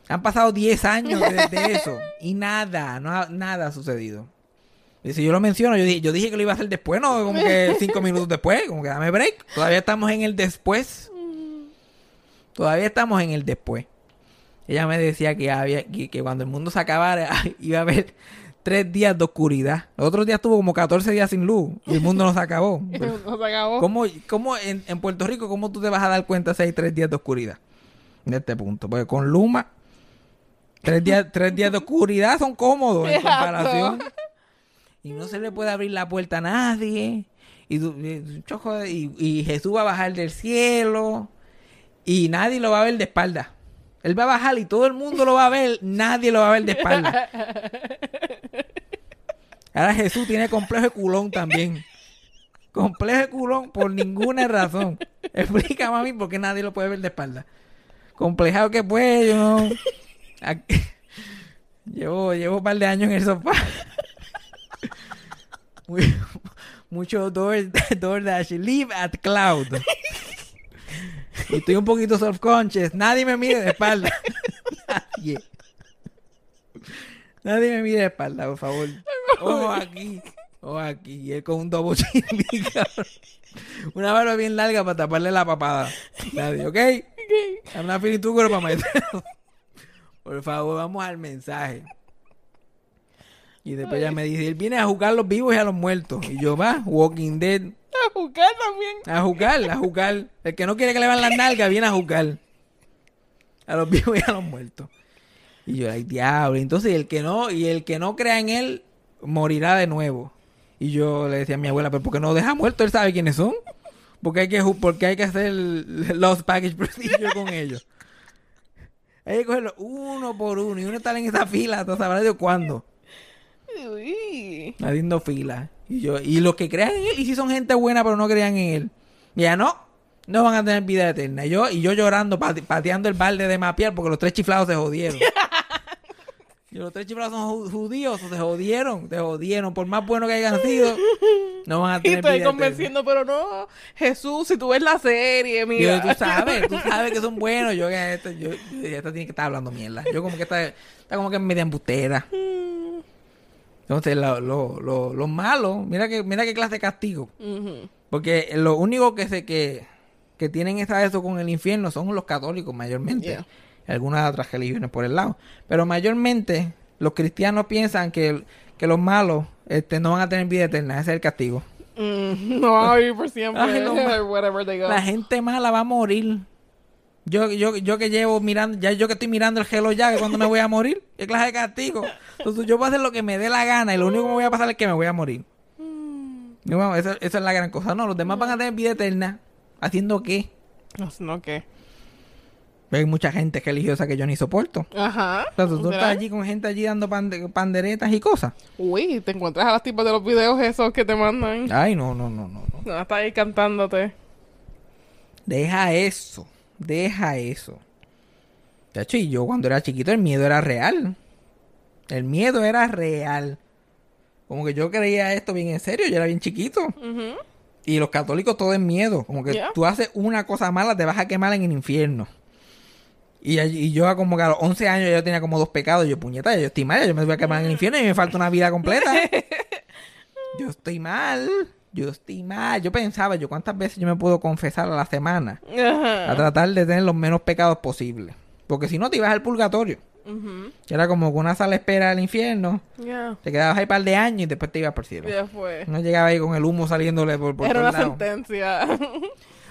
Han pasado 10 años desde eso y nada, no ha- nada ha sucedido. Y si yo lo menciono, yo dije, yo dije que lo iba a hacer después, no como que 5 minutos después, como que dame break. Todavía estamos en el después. Todavía estamos en el después. Ella me decía que había que, que cuando el mundo se acabara iba a haber tres días de oscuridad. Los otros días tuvo como 14 días sin luz y el mundo no se acabó. No se acabó. ¿Cómo, cómo en, en Puerto Rico, cómo tú te vas a dar cuenta si hay tres días de oscuridad? En este punto. Porque con Luma, tres días, tres días de oscuridad son cómodos en comparación. Y no se le puede abrir la puerta a nadie. Y, y- y Jesús va a bajar del cielo. Y nadie lo va a ver de espalda. Él va a bajar y todo el mundo lo va a ver. Nadie lo va a ver de espalda. Ahora Jesús tiene complejo de culón también. Complejo de culón por ninguna razón. Explícame a por qué nadie lo puede ver de espalda. Complejado que pues, yo no. Llevo, llevo un par de años en el sofá. Muy- Mucho door, DoorDash. Live at cloud. Y estoy un poquito self-conscious. Nadie me mire de espalda. Nadie. Nadie me mire de espalda, por favor. Ojo aquí. Ojo aquí. Y él con un dobo. Una barba bien larga para taparle la papada. Nadie, ¿ok? I'm not feeling too good para myself. Por favor, vamos al mensaje. Y después ella me dice, él viene a jugar a los vivos y a los muertos. Y yo, va, Walking Dead. A jugar también. A jugar, a jugar. El que no quiere que le vean las nalgas viene a jugar. A los vivos y a los muertos. Y yo, ay, diablo. Entonces, el que no, y el que no crea en él, morirá de nuevo. Y yo le decía a mi abuela, pero ¿por qué no deja muerto? Él sabe quiénes son. Porque hay que, porque hay que hacer los package procedure con ellos. Hay que cogerlo uno por uno. Y uno está en esa fila, hasta sabrá de cuándo. Uy. haciendo fila. Y yo, y los que crean en él, y si son gente buena, pero no crean en él. Y ya no, no van a tener vida eterna. Y yo, y yo llorando, pate- pateando el balde de mapear porque los tres chiflados se jodieron. y los tres chiflados son ju- judíos, se jodieron, se jodieron. Por más buenos que hayan sido, no van a Y tener estoy vida eterna. convenciendo, pero no, Jesús, si tú ves la serie, Y mira. yo, tú sabes, tú sabes que son buenos. Yo esto, yo, esta tiene que estar hablando mierda. Yo como que está, está como que media embustera. Entonces, lo, lo, lo, lo malo, mira que, mira qué clase de castigo. Porque lo único que se que, que tienen eso con el infierno son los católicos mayormente. Yeah. Algunas otras religiones por el lado. Pero mayormente los cristianos piensan que, que los malos este, no van a tener vida eterna. Ese es el castigo. Mm, no van a vivir por siempre. Ay, no, Whatever they go. La gente mala va a morir. Yo, yo, yo que llevo mirando, ya yo que estoy mirando el gelo ya, que cuando me voy a morir, qué clase de castigo. Entonces yo voy a hacer lo que me dé la gana y lo único que me voy a pasar es que me voy a morir. Y bueno, esa, esa es la gran cosa. No, los demás van a tener vida eterna. ¿Haciendo qué? No, no, ¿qué? Hay mucha gente religiosa que yo ni soporto. Ajá. Sea, tú, estás allí con gente allí dando pande- panderetas y cosas. Uy, te encuentras a las tipas de los videos esos que te mandan. Ay, no, no, no, no. no. No, está ahí cantándote. Deja eso. Deja eso. Chacho, y yo cuando era chiquito el miedo era real. El miedo era real. Como que yo creía esto bien en serio. Yo era bien chiquito. Y los católicos todo es miedo. Como que Yeah. tú haces una cosa mala, te vas a quemar en el infierno. Y yo como que a los 11 años yo tenía como dos pecados. Yo, puñeta, yo estoy mal, yo me voy a quemar en el infierno y me falta una vida completa. yo estoy mal, yo estoy mal. Yo pensaba, yo cuántas veces yo me puedo confesar a la semana. A tratar de tener los menos pecados posibles. Porque si no te ibas al purgatorio. Ujú. Que era como una sala espera del infierno. Te quedabas ahí un par de años y después te ibas por el cielo. Ya fue. No llegaba ahí con el humo saliéndole por, por Era una lados. sentencia.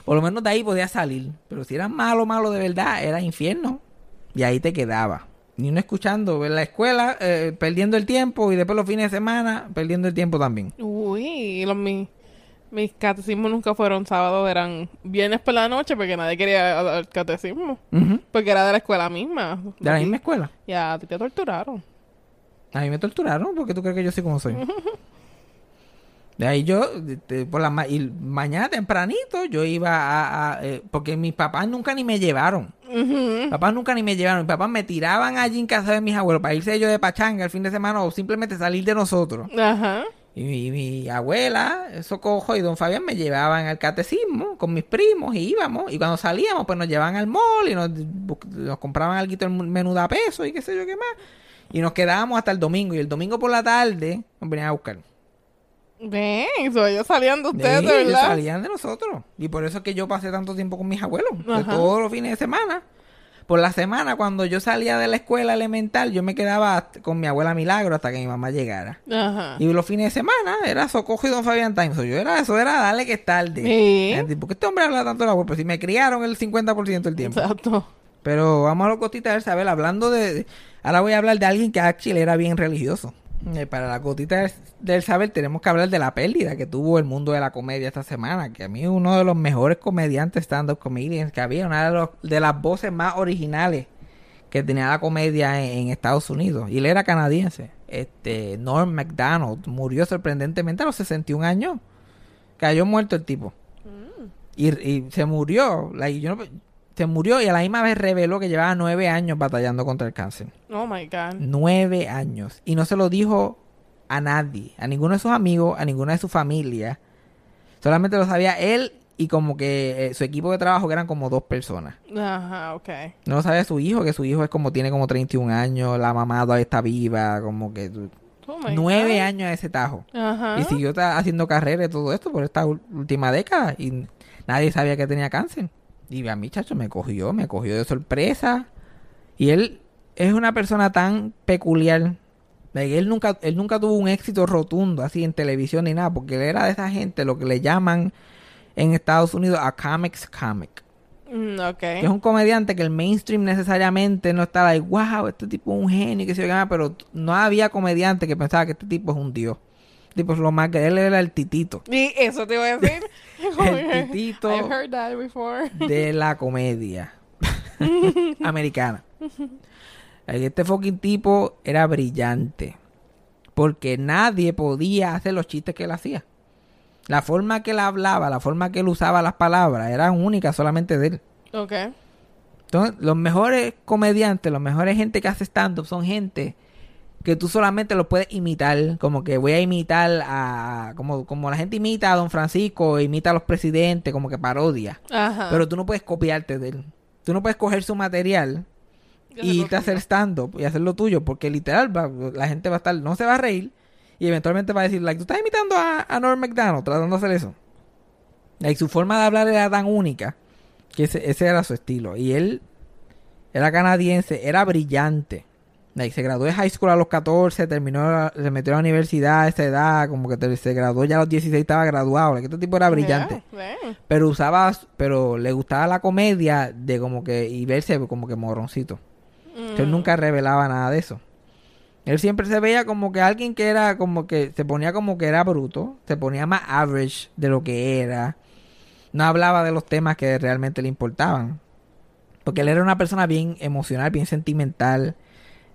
Por lo menos de ahí podías salir. Pero si eras malo, malo de verdad, era infierno. Y ahí te quedaba. Ni uno escuchando en la escuela, eh, perdiendo el tiempo. Y después los fines de semana, perdiendo el tiempo también. Uy, los, mis, mis catecismos nunca fueron sábados, eran viernes por la noche porque nadie quería dar catecismo. Ujú. Porque era de la escuela misma. De la misma escuela. Ya, a ti te torturaron. A mí me torturaron porque tú crees que yo soy como soy. De ahí yo, de- por la ma- y mañana tempranito, yo iba a... a, eh, porque mis papás nunca ni me llevaron. Ujú. Papás nunca ni me llevaron. Mis papás me tiraban allí en casa de mis abuelos para irse ellos de pachanga el fin de semana o simplemente salir de nosotros. Ajá. Y mi, mi abuela, Socojo y don Fabián me llevaban al catecismo con mis primos y íbamos. Y cuando salíamos, pues nos llevaban al mall y nos, compraban algo el menú de a peso y qué sé yo qué más. Y nos quedábamos hasta el domingo. Y el domingo por la tarde nos venían a buscar. Ven, so ellos salían de ustedes, Sí, de ellos verdad. salían de nosotros. Y por eso es que yo pasé tanto tiempo con mis abuelos. De todos los fines de semana. Por la semana, cuando yo salía de la escuela elemental, yo me quedaba con mi abuela Milagro hasta que mi mamá llegara. Ajá. Y los fines de semana era Socojo y Don Fabián Time. So, yo era, eso era darle que es tarde. Sí. ¿Por qué este hombre habla tanto de la web? Pues si me criaron el 50% del tiempo. Exacto. Pero vamos a lo cotita del saber. Hablando de, de- Ahora voy a hablar de alguien que actually era bien religioso. Eh, para la cotita del, saber tenemos que hablar de la pérdida que tuvo el mundo de la comedia esta semana. Que a mí uno de los mejores comediantes stand-up comedians que había. Una de, los- de las voces más originales que tenía la comedia en, en Estados Unidos. Y él era canadiense. Este, Norm MacDonald murió sorprendentemente a los 61 años. Cayó muerto el tipo. Y, y se murió. like, yo no- se murió y a la misma vez reveló que llevaba nueve años batallando contra el cáncer. Oh my God. Nueve años. Y no se lo dijo a nadie. A ninguno de sus amigos, a ninguna de su familia. Solamente lo sabía él y como que eh, su equipo de trabajo que eran como dos personas. Ajá, ok. No lo sabía su hijo, que su hijo es como tiene como 31 años, la mamá todavía está viva, como que Oh nueve God. años a ese tajo. Ajá. Y siguió haciendo carrera y todo esto por esta última década. Y nadie sabía que tenía cáncer. Y a mí, chacho, me cogió, me cogió de sorpresa. Y él es una persona tan peculiar. Like, él nunca, él nunca tuvo un éxito rotundo así en televisión ni nada. Porque él era de esa gente, lo que le llaman en Estados Unidos a comics comic. Mm. Que es un comediante que el mainstream necesariamente no está like, wow, este tipo es un genio, que se llama, pero no había comediante que pensaba que este tipo es un dios. Tipo es lo más que él era el titito Y eso te iba a decir. El titito. I've heard that before. de la comedia americana. Este fucking tipo era brillante. Porque nadie podía hacer los chistes que él hacía. La forma que él hablaba, la forma que él usaba las palabras, eran únicas solamente de él. Ok. Entonces, los mejores comediantes, los mejores gente que hace stand-up son gente que tú solamente lo puedes imitar. Como que voy a imitar a. Como, como la gente imita a Don Francisco, imita a los presidentes, como que parodia. Ajá. Pero tú no puedes copiarte de él. Tú no puedes coger su material Y irte a hacer stand-up y hacer lo tuyo. Porque literal, va- la gente va a estar. No se va a reír. Y eventualmente va a decir, like, tú estás imitando a, a Norm MacDonald tratando de hacer eso. Like, su forma de hablar era tan única que ese, ese era su estilo. Y él era canadiense, era brillante. Like, se graduó de high school a los 14, terminó, se metió a la universidad a esa edad, como que te- se graduó ya a los 16, estaba graduado. Like, este tipo era brillante. Yeah, yeah. Pero usaba, pero le gustaba la comedia de como que, y verse como que morroncito. Mm. Él nunca revelaba nada de eso. Él siempre se veía como que alguien que era como que se ponía como que era bruto, se ponía más average de lo que era. No hablaba de los temas que realmente le importaban. Porque él era una persona bien emocional, bien sentimental.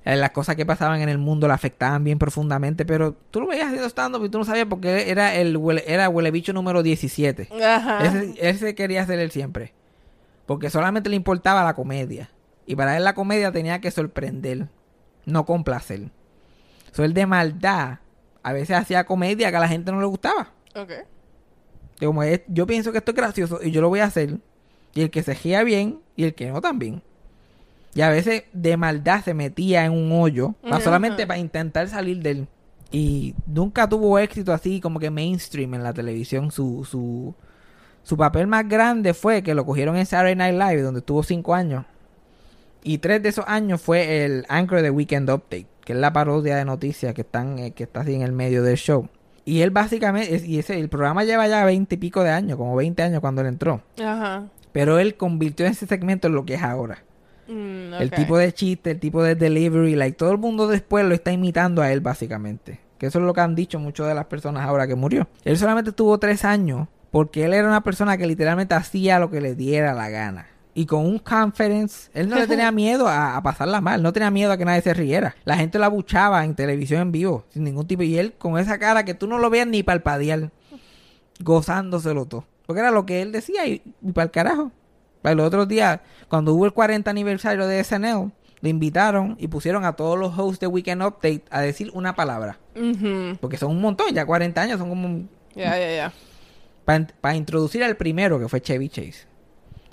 Eh, Las cosas que pasaban en el mundo le afectaban bien profundamente, pero tú lo veías haciendo stand-up y tú no sabías porque era el huele, era huele bicho número 17. Ajá. Ese, ese quería ser él siempre. Porque solamente le importaba la comedia. Y para él la comedia tenía que sorprender, no complacer. So, él de maldad, a veces hacía comedia que a la gente no le gustaba. Ok. Como es- yo pienso que esto es gracioso y yo lo voy a hacer. Y el que se ría bien y el que no también. Y a veces de maldad se metía en un hoyo, solamente para intentar salir de él. Y nunca tuvo éxito así como que mainstream en la televisión. Su, su, su papel más grande fue que lo cogieron en Saturday Night Live, donde estuvo cinco años. Y tres de esos años fue el Anchor de Weekend Update, que es la parodia de noticias que están eh, que está así en el medio del show. Y él básicamente, y ese, el programa lleva ya 20 y pico de años, como 20 años cuando él entró. Ajá. Pero él convirtió ese segmento en lo que es ahora. Mm, El tipo de chiste, el tipo de delivery, like todo el mundo después lo está imitando a él básicamente. Que eso es lo que han dicho muchas de las personas ahora que murió. Él solamente tuvo tres años porque él era una persona que literalmente hacía lo que le diera la gana. Y con un conference, él no le tenía miedo a, a pasarla mal, no tenía miedo a que nadie se riera. La gente la buchaba en televisión en vivo, sin ningún tipo. Y él con esa cara que tú no lo veas ni palpadear, gozándoselo todo. Porque era lo que él decía y, para el carajo. Para los otros días, cuando hubo el 40 aniversario de SNL, lo invitaron y pusieron a todos los hosts de Weekend Update a decir una palabra. Porque son un montón, ya 40 años, son como... Ya, ya, ya. Para introducir al primero, que fue Chevy Chase.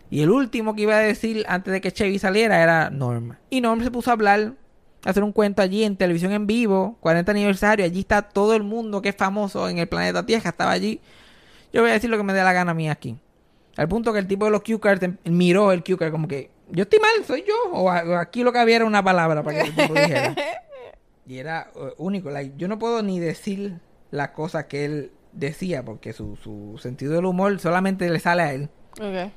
Y el último que iba a decir antes de que Chevy saliera era Norm. Y Norm se puso a hablar, a hacer un cuento allí en televisión en vivo, 40 aniversario. Allí está todo el mundo que es famoso en el planeta Tierra, estaba allí. Yo voy a decir lo que me dé la gana a mí aquí. Al punto que el tipo de los cue cards em- miró el cue card como que, yo estoy mal, soy yo. O, aquí lo que había era una palabra para que el tipo dijera. Y era eh, único. like, yo no puedo ni decir las cosas que él decía porque su, su sentido del humor solamente le sale a él. Ok.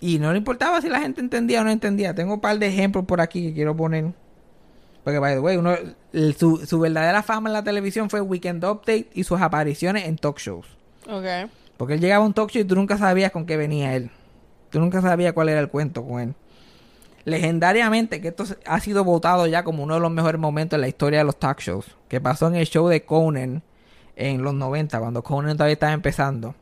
Y no le importaba si la gente entendía o no entendía. Tengo un par de ejemplos por aquí que quiero poner. Porque, by the way, uno, el- su, su verdadera fama en la televisión fue Weekend Update y sus apariciones en talk shows. Ok. Porque él llegaba a un talk show y tú nunca sabías con qué venía él. Tú nunca sabías cuál era el cuento con él. Legendariamente, que esto ha sido votado ya como uno de los mejores momentos en la historia de los talk shows. Que pasó en el show de Conan en los 90, cuando Conan todavía estaba empezando.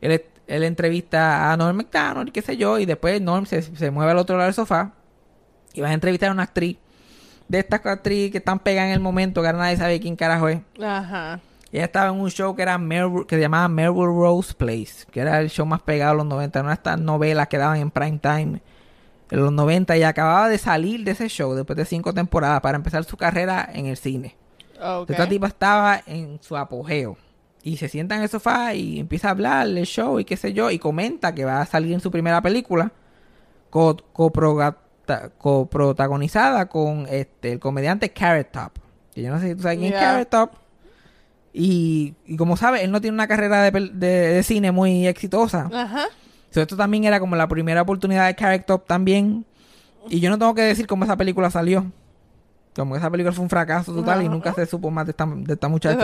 Él, él entrevista a Norm McDonald qué sé yo, y después Norm se, se mueve al otro lado del sofá y va a entrevistar a una actriz. De estas actrices que están pegadas en el momento, que ahora nadie sabe quién carajo es. Ajá. Ella estaba en un show que era Melrose- que se llamaba Melrose Rose Place, que era el show más pegado de los 90, una de estas novelas que daban en prime time en los 90 y acababa de salir de ese show después de cinco temporadas para empezar su carrera en el cine. Ok. Esta tipa estaba en su apogeo y se sienta en el sofá y empieza a hablar del show y qué sé yo y comenta que va a salir en su primera película co- coprotagonizada con este el comediante Carrot Top. Que yo no sé si tú sabes quién es. Carrot Top. Y, y como sabes, él no tiene una carrera de, de- de cine muy exitosa. Ajá. So, esto también era como la primera oportunidad de Carrot Top también. Y yo no tengo que decir cómo esa película salió. Como esa película fue un fracaso total y nunca se supo más de esta, de esta muchacha.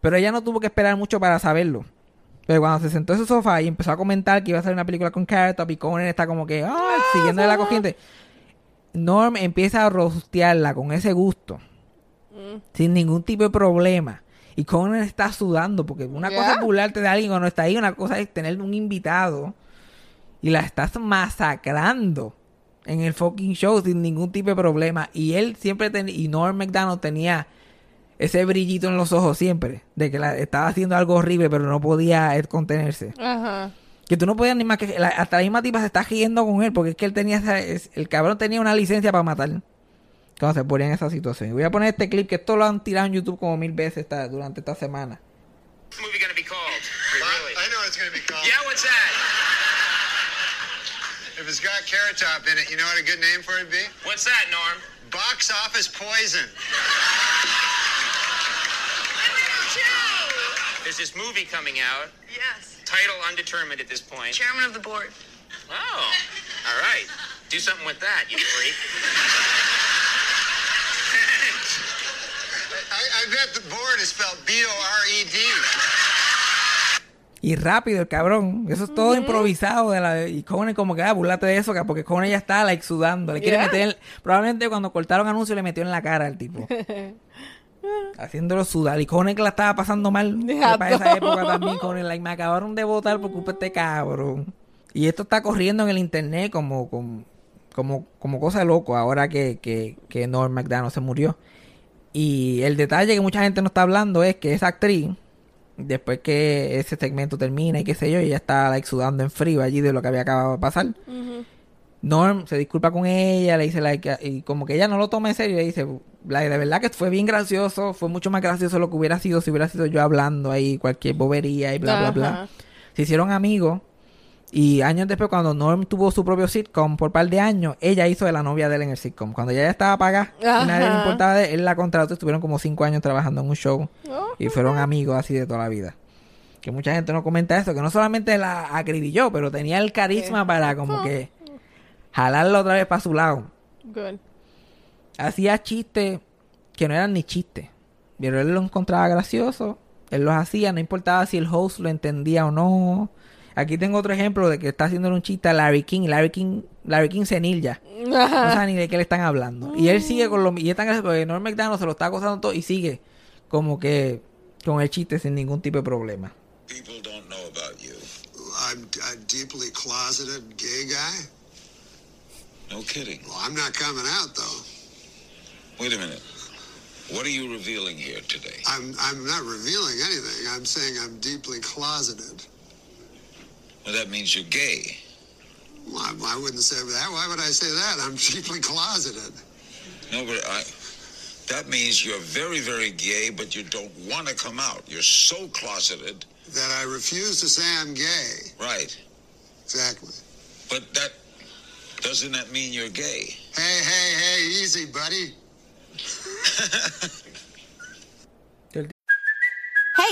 Pero ella no tuvo que esperar mucho para saberlo. Pero cuando se sentó en su sofá y empezó a comentar que iba a hacer una película con Carrot Top y Conan está como que, ah, siguiendo la corriente. Norm empieza a rostearla con ese gusto. Mm. Sin ningún tipo de problema. Y Conan está sudando porque una cosa es burlarte de alguien cuando está ahí, una cosa es tener un invitado y la estás masacrando en el fucking show sin ningún tipo de problema. Y él siempre tenía, y Norm McDonald tenía ese brillito en los ojos siempre, de que la, estaba haciendo algo horrible, pero no podía contenerse. Ajá. Que tú no podías ni más que. la- hasta la misma tipa se está riendo con él, porque es que él tenía. esa- es- el cabrón tenía una licencia para matar. Cuando se ponía en esa situación. Voy a poner este clip que esto lo han tirado en YouTube como mil veces esta- durante esta semana. What's the movie gonna be called? I, I know what it's going to be called. Yeah, what's that? If it's got Carrot Top in it, you know what a good name for it would be? What's that, Norm? Box Office Poison. There's this movie coming out. Yes. Title undetermined at this point. Chairman of the board. Oh, all right. Do something with that, you freak. I, I bet the board is spelled B O R E D. Y rápido el cabrón. Eso es todo improvisado. De la, y Conan como que, ah, burlate de eso, que- porque Conan ya está, like, sudando. Le quiere Yeah. meter... Probablemente cuando cortaron anuncio le metió en la cara al tipo. Haciéndolo sudar. Y Conan que la estaba pasando mal. Para esa época también, Conan, like, me acabaron de votar por culpa de este cabrón. Y esto está corriendo en el internet como, como, como, como cosa de loco ahora que, que, que Norm McDonald se murió. Y el detalle que mucha gente no está hablando es que esa actriz, después que ese segmento termina y qué sé yo, ella está like, sudando en frío allí de lo que había acabado de pasar. Norm se disculpa con ella, le dice, like, y como que ella no lo toma en serio, le dice, like, de verdad que fue bien gracioso, fue mucho más gracioso lo que hubiera sido si hubiera sido yo hablando ahí cualquier bobería y bla, bla, bla. Se hicieron amigos Y años después, cuando Norm tuvo su propio sitcom por par de años, ella hizo de la novia de él en el sitcom. Cuando ella ya estaba pagada y nadie le importaba de él, él la contrató. Estuvieron como cinco años trabajando en un show. Oh, Y fueron amigos así de toda la vida. Que mucha gente no comenta eso, que no solamente la acribilló, pero tenía el carisma para como que jalarla otra vez para su lado. Good. Hacía chistes que no eran ni chistes. Pero él lo encontraba gracioso. Él los hacía, no importaba si el host lo entendía o no. Aquí tengo otro ejemplo de que está haciendo un chiste a Larry King. Larry King, Larry King senil ya. No sabe ni de qué le están hablando. Y él sigue con lo Y es tan gracioso porque Norm McDonald se lo está acosando todo y sigue como que con el chiste sin ningún tipo de problema. People don't know about you. I'm a deeply closeted gay guy. No kidding. Well, I'm not coming out though. Wait a minute. What are you revealing here today? I'm I'm not revealing anything. I'm saying I'm deeply closeted. Well, that means you're gay. Well, I, I wouldn't say that. Why would I say that? I'm deeply closeted. No, but I. That means you're very, very gay, but you don't want to come out. You're so closeted. That I refuse to say I'm gay. Right. Exactly. But that. Doesn't that mean you're gay? Hey, hey, hey, easy, buddy.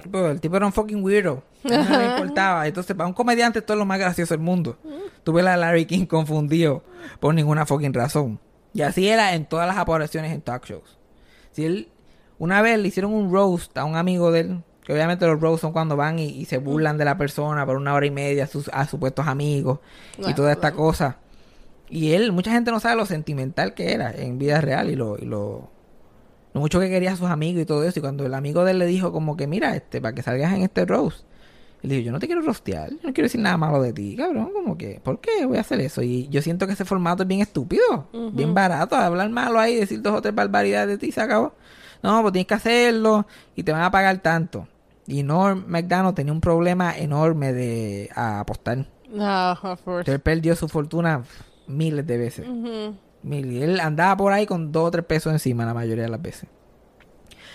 Tipo, el tipo era un fucking weirdo. No le importaba. Entonces, para un comediante, esto es lo más gracioso del mundo. Tuve a Larry King confundido por ninguna fucking razón. Y así era en todas las apariciones en talk shows. Si él, una vez le hicieron un roast a un amigo de él, que obviamente los roasts son cuando van y, y se burlan de la persona por una hora y media a sus a supuestos amigos y toda esta cosa. Y él, mucha gente no sabe lo sentimental que era en vida real y lo, y lo, lo mucho que quería a sus amigos y todo eso. Y cuando el amigo de él le dijo como que, mira, este, para que salgas en este roast. Él dijo, yo no te quiero rostear, yo no quiero decir nada malo de ti, cabrón. Como que, ¿por qué voy a hacer eso? Y yo siento que ese formato es bien estúpido, bien barato. Hablar malo ahí, decir dos o tres barbaridades de ti se acabó. No, pues tienes que hacerlo y te van a pagar tanto. Y Norm McDonald tenía un problema enorme de apostar. No, of course. Él perdió su fortuna miles de veces. Él andaba por ahí con dos o tres pesos encima la mayoría de las veces.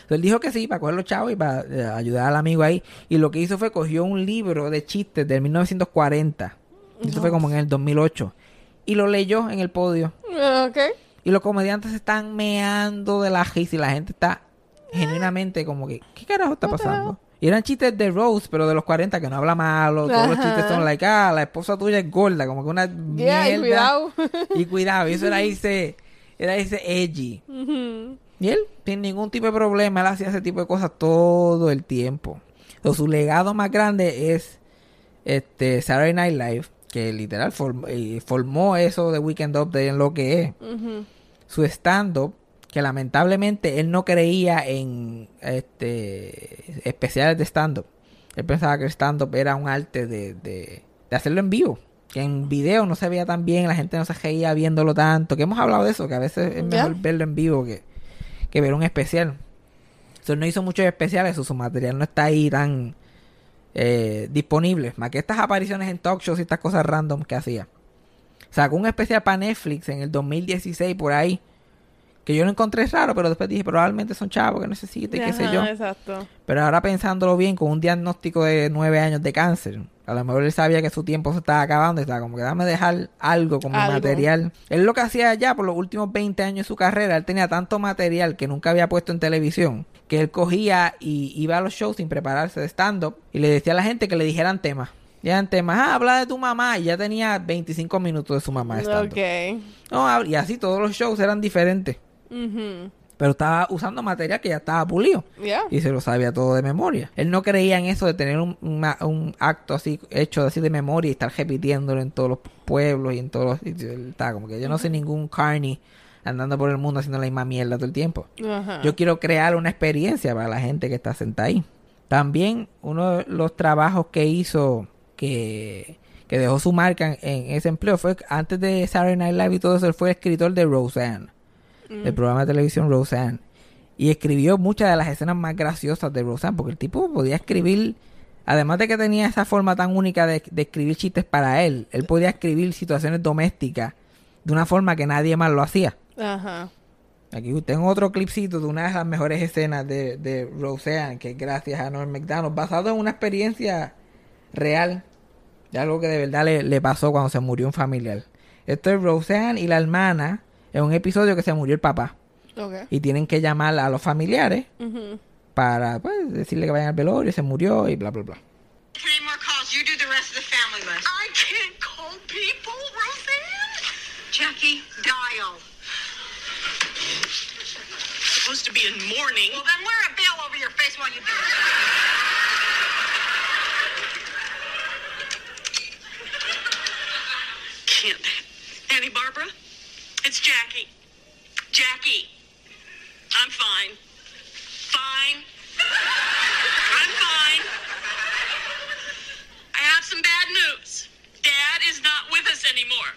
Entonces él dijo que sí, para coger los chavos y para eh, ayudar al amigo ahí. Y lo que hizo fue cogió un libro de chistes del 1940. Y Eso fue como en el 2008. Y lo leyó en el podio. Ok. Y los comediantes se están meando de la risa y la gente está genuinamente como que, ¿qué carajo está pasando? Y eran chistes de Rose, pero de los 40 que no habla malo. Todos los chistes son like, ah, la esposa tuya es gorda, como que una Yeah, y cuidado. Y cuidado, y eso era ese, era ese edgy. Y él, sin ningún tipo de problema, él hacía ese tipo de cosas todo el tiempo. Su legado más grande es este Saturday Night Live, que literal eh, formó eso de Weekend Update en lo que es. Su stand-up, que lamentablemente él no creía en este especiales de stand-up. Él pensaba que el stand-up era un arte de, de, de hacerlo en vivo. Que en video no se veía tan bien, la gente no se reía viéndolo tanto. Que hemos hablado de eso, que a veces es mejor verlo en vivo que, que ver un especial. Entonces no hizo muchos especiales, o su material no está ahí tan eh, disponible. Más que estas apariciones en talk shows y estas cosas random que hacía. Sacó un especial para Netflix en el 2016 por ahí. Que yo lo encontré raro, pero después dije, probablemente son chavos que necesiten, qué sé yo. Exacto. Pero ahora pensándolo bien, con un diagnóstico de nueve años de cáncer, a lo mejor él sabía que su tiempo se estaba acabando y estaba como que dame dejar algo como Algo. material. Él lo que hacía ya por los últimos 20 años de su carrera, él tenía tanto material que nunca había puesto en televisión, que él cogía y iba a los shows sin prepararse de stand-up y le decía a la gente que le dijeran temas. Dijeran temas, ah, habla de tu mamá, y ya tenía 25 minutos de su mamá de stand-up. Ok. No, y así todos los shows eran diferentes. Pero estaba usando material que ya estaba pulido Yeah. y se lo sabía todo de memoria. Él no creía en eso de tener un, una- un acto así hecho así de memoria y estar repitiéndolo en todos los pueblos y en todos los sitios. Él estaba como que yo no soy ningún carny andando por el mundo haciendo la misma mierda todo el tiempo. Yo quiero crear una experiencia para la gente que está sentada ahí. También uno de los trabajos que hizo que, que dejó su marca en, en ese empleo. Fue antes de Saturday Night Live y todo eso, él fue escritor de Roseanne, del programa de televisión Roseanne. Y escribió muchas de las escenas más graciosas de Roseanne, porque el tipo podía escribir, además de que tenía esa forma tan única de, de escribir chistes para él, él podía escribir situaciones domésticas de una forma que nadie más lo hacía. Ajá. Aquí tengo otro clipcito de una de las mejores escenas de, de Roseanne, que es gracias a Norm MacDonald, basado en una experiencia real, de algo que de verdad le, le pasó cuando se murió un familiar. Esto es Roseanne y la hermana en un episodio que se murió el papá. Y tienen que llamar a los familiares para pues, decirle que vayan al velorio, se murió y bla, bla, bla. Jackie, dial. Supposed to be in mourning. Well, then wear a veil over your face while you do it. Can't. Annie Barbara? It's Jackie. Jackie. I'm fine. Fine. I'm fine. I have some bad news. Dad is not with us anymore.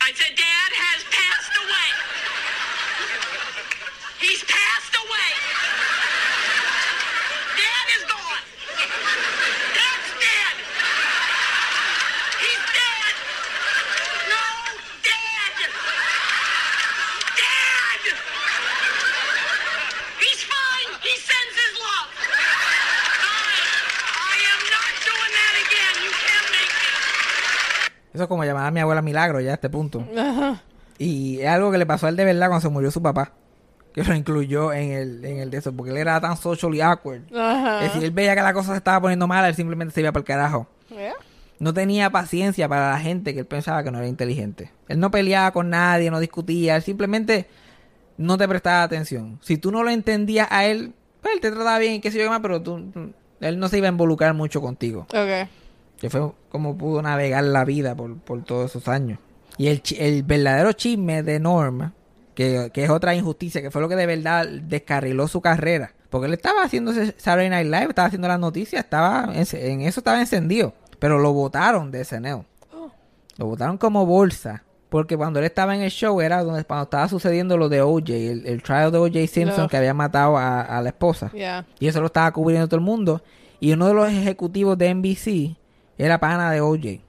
I said Dad has passed away. He's passed away. Dad is gone. Eso es como llamar a mi abuela Milagro ya a este punto. Ajá. Y es algo que le pasó a él de verdad cuando se murió su papá. Que lo incluyó en el, en el de eso, porque él era tan socially awkward. Ajá. Es decir, él veía que la cosa se estaba poniendo mala, él simplemente se iba para el carajo. Yeah. No tenía paciencia para la gente que él pensaba que no era inteligente. Él no peleaba con nadie, no discutía, él simplemente no te prestaba atención. Si tú no lo entendías a él, pues él te trataba bien y qué sé yo qué más, pero tú, él no se iba a involucrar mucho contigo. Ok. Que fue como pudo navegar la vida por, por todos esos años. Y el, el verdadero chisme de Norm, que, que es otra injusticia, que fue lo que de verdad descarriló su carrera. Porque él estaba haciendo ese Saturday Night Live, estaba haciendo las noticias, estaba en, en eso estaba encendido. Pero lo votaron de SNL. Lo votaron como bolsa. Porque cuando él estaba en el show era donde cuando estaba sucediendo lo de OJ, el, el trial de OJ Simpson No. que había matado a, a la esposa. Yeah. Y eso lo estaba cubriendo todo el mundo. Y uno de los ejecutivos de NBC era pana de OJ.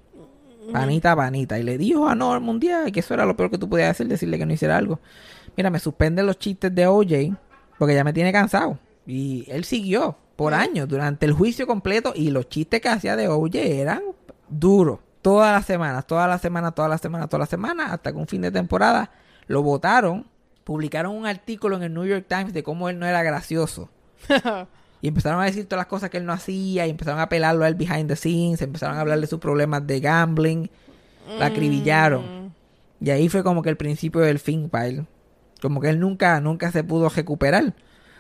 Panita, panita. Y le dijo a Norm un día que eso era lo peor que tú podías hacer, decirle que no hiciera algo. Mira, me suspenden los chistes de OJ porque ya me tiene cansado. Y él siguió por años durante el juicio completo y los chistes que hacía de OJ eran duros. Todas las semanas, todas las semanas, todas las semanas, todas las semanas, hasta que un fin de temporada lo votaron. Publicaron un artículo en el New York Times de cómo él no era gracioso. Y empezaron a decir todas las cosas que él no hacía y empezaron a apelarlo a él behind the scenes, empezaron a hablar de sus problemas de gambling, la acribillaron. Y ahí fue como que el principio del fin para él. Como que él nunca, nunca se pudo recuperar,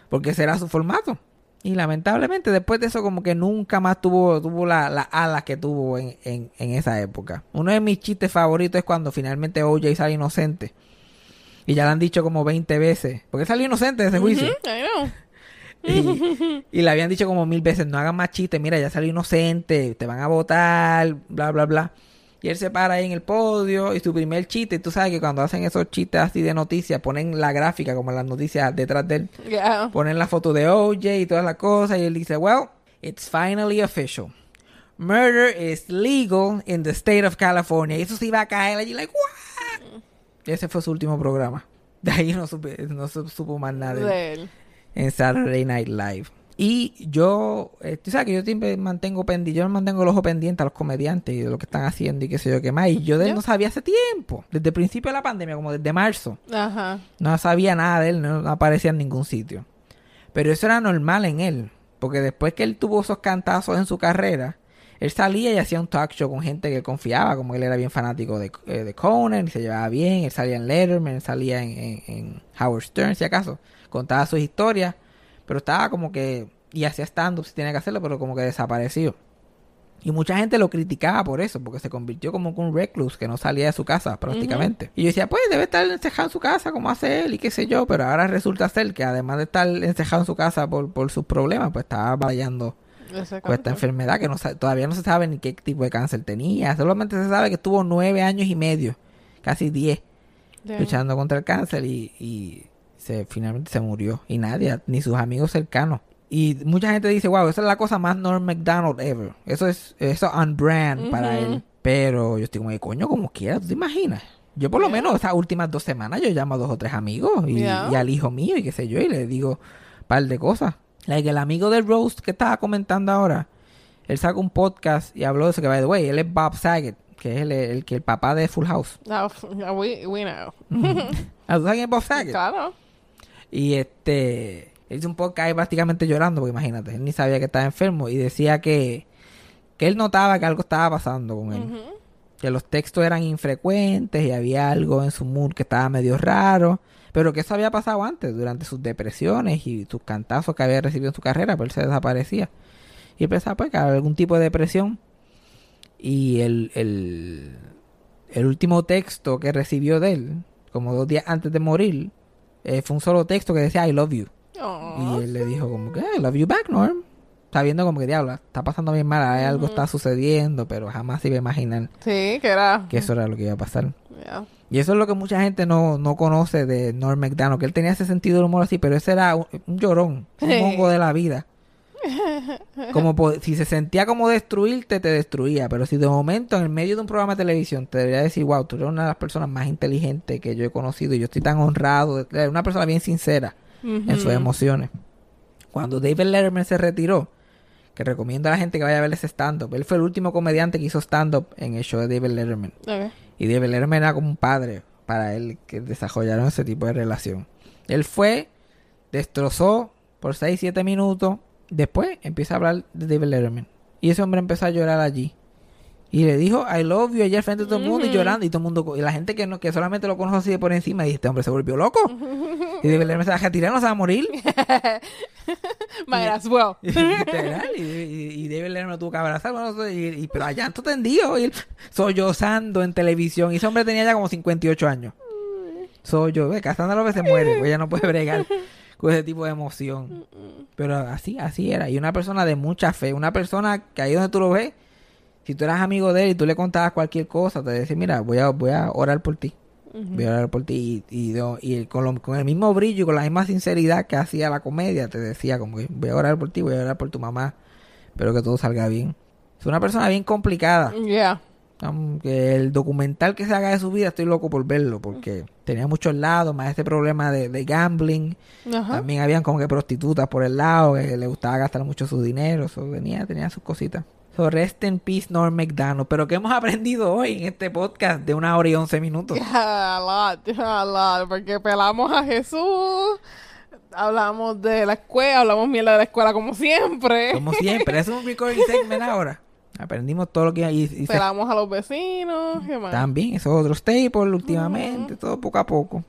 porque ese era su formato. Y lamentablemente después de eso como que nunca más tuvo, tuvo la- las alas que tuvo en, en, en esa época. Uno de mis chistes favoritos es cuando finalmente OJ sale inocente. Y ya lo han dicho como 20 veces. Porque salió inocente de ese juicio. I know. Y, y le habían dicho como mil veces, no hagan más chistes, mira, ya salió inocente, te van a votar, bla, bla, bla. Y él se para ahí en el podio y su primer chiste, tú sabes que cuando hacen esos chistes así de noticias, ponen la gráfica como las noticias detrás de él, Yeah. ponen la foto de OJ y todas las cosas y él dice, well, it's finally official. Murder is legal in the state of California. Y eso se iba a caer allí, like, what? Y ese fue su último programa. De ahí no, supe- no supo más nada De él. En Saturday Night Live. Y yo, eh, tú sabes que yo siempre mantengo pendiente, yo mantengo el ojo pendiente a los comediantes y de lo que están haciendo y qué sé yo qué más. Y yo de él no sabía hace tiempo, desde el principio de la pandemia, como desde marzo. Ajá. No sabía nada de él, no, no aparecía en ningún sitio. Pero eso era normal en él, porque después que él tuvo esos cantazos en su carrera, él salía y hacía un talk show con gente que él confiaba, como él era bien fanático de, eh, de Conan y se llevaba bien, él salía en Letterman, él salía en, en- en Howard Stern, si acaso, contaba sus historias, pero estaba como que, y hacía stand-up si tenía que hacerlo, pero como que desapareció. Y mucha gente lo criticaba por eso, porque se convirtió como un recluse que no salía de su casa prácticamente. Y yo decía, pues debe estar encejado en su casa como hace él y qué sé yo, pero ahora resulta ser que además de estar encejado en su casa por, por sus problemas, pues estaba batallando con esta enfermedad que no todavía no se sabe ni qué tipo de cáncer tenía. Solamente se sabe que estuvo nueve años y medio, casi diez, luchando contra el cáncer y, y se, finalmente se murió. Y nadie, ni sus amigos cercanos. Y mucha gente dice, wow, esa es la cosa más Norm McDonald ever. Eso es eso on brand para él. Pero yo estoy como, "Ay, coño, como quiera, ¿tú te imaginas? Yo por lo menos esas últimas dos semanas yo llamo a dos o tres amigos y, Yeah. y al hijo mío y qué sé yo y le digo un par de cosas. Like el amigo del Roast que estaba comentando ahora, él sacó un podcast y habló de eso que, by the way, él es Bob Saget, que es el, el, que el papá de Full House. No, yeah, we, we know. Ah, ¿Tú sabes quién es Bob Saget? claro. Y este, él hizo un podcast ahí prácticamente llorando, porque imagínate, él ni sabía que estaba enfermo y decía que, que él notaba que algo estaba pasando con él. Que los textos eran infrecuentes y había algo en su mood que estaba medio raro. Pero que eso había pasado antes, durante sus depresiones y sus cantazos que había recibido en su carrera, pero él se desaparecía. Y él pensaba pues que había algún tipo de depresión. Y el, el, el último texto que recibió de él, como dos días antes de morir, eh, fue un solo texto que decía I love you. Y él le dijo como que I love you back, Norm. Sabiendo como que diablo, está pasando bien mal, algo está sucediendo, pero jamás se iba a imaginar Sí, que era. que eso era lo que iba a pasar. Yeah. Y eso es lo que mucha gente no, no conoce de Norm MacDonald, que él tenía ese sentido del humor así, pero ese era un, un llorón, un Sí. mongo de la vida. Como si se sentía como destruirte, te destruía, pero si de momento en el medio de un programa de televisión te debería decir, wow, tú eres una de las personas más inteligentes que yo he conocido y yo estoy tan honrado, una persona bien sincera en sus emociones. Cuando David Letterman se retiró, que recomiendo a la gente que vaya a ver ese stand-up, él fue el último comediante que hizo stand-up en el show de David Letterman. Y David Letterman era como un padre para él que desarrollaron ese tipo de relación. Él fue, destrozó por 6, 7 minutos. Después empieza a hablar de David Letterman. Y ese hombre empezó a llorar allí. Y le dijo, I love you, allá al frente de todo el mundo y llorando. Y todo el mundo, y la gente que no que solamente lo conoce así de por encima, y este hombre se volvió loco. Y David Letterman se va a retirar, no se va a morir. Might as well. Y, y, y David Letterman lo tuvo que abrazar, bueno, y, pero allá llanto tendido, y él sollozando en televisión. Y ese hombre tenía ya como 58 años. Soy yo, Cassandra López se muere, pues ella no puede bregar con ese tipo de emoción. Pero así, así era. Y una persona de mucha fe, una persona que ahí donde tú lo ves, si tú eras amigo de él y tú le contabas cualquier cosa, te decía, mira, voy a, voy a orar por ti. Voy a orar por ti. Y, y, do- y con, lo- con el mismo brillo y con la misma sinceridad que hacía la comedia, te decía como que voy a orar por ti, voy a orar por tu mamá. Espero que todo salga bien. Es una persona bien complicada. Yeah. Aunque el documental que se haga de su vida estoy loco por verlo porque tenía muchos lados, más este problema de, de gambling. Ajá. También habían como que prostitutas por el lado, que le gustaba gastar mucho su dinero, so, tenía, tenía sus cositas. So, rest in peace Norm McDonald. Pero ¿qué hemos aprendido hoy en este podcast de una hora y once minutos? Yeah, a lot, a lot, porque pelamos a Jesús, hablamos de la escuela, hablamos mierda de la escuela como siempre. Como siempre, es un recording segment ahora. Aprendimos todo lo que hay. Y, y Pelamos se... a los vecinos. ¿qué más? También, esos otros staples últimamente, uh -huh. todo poco a poco.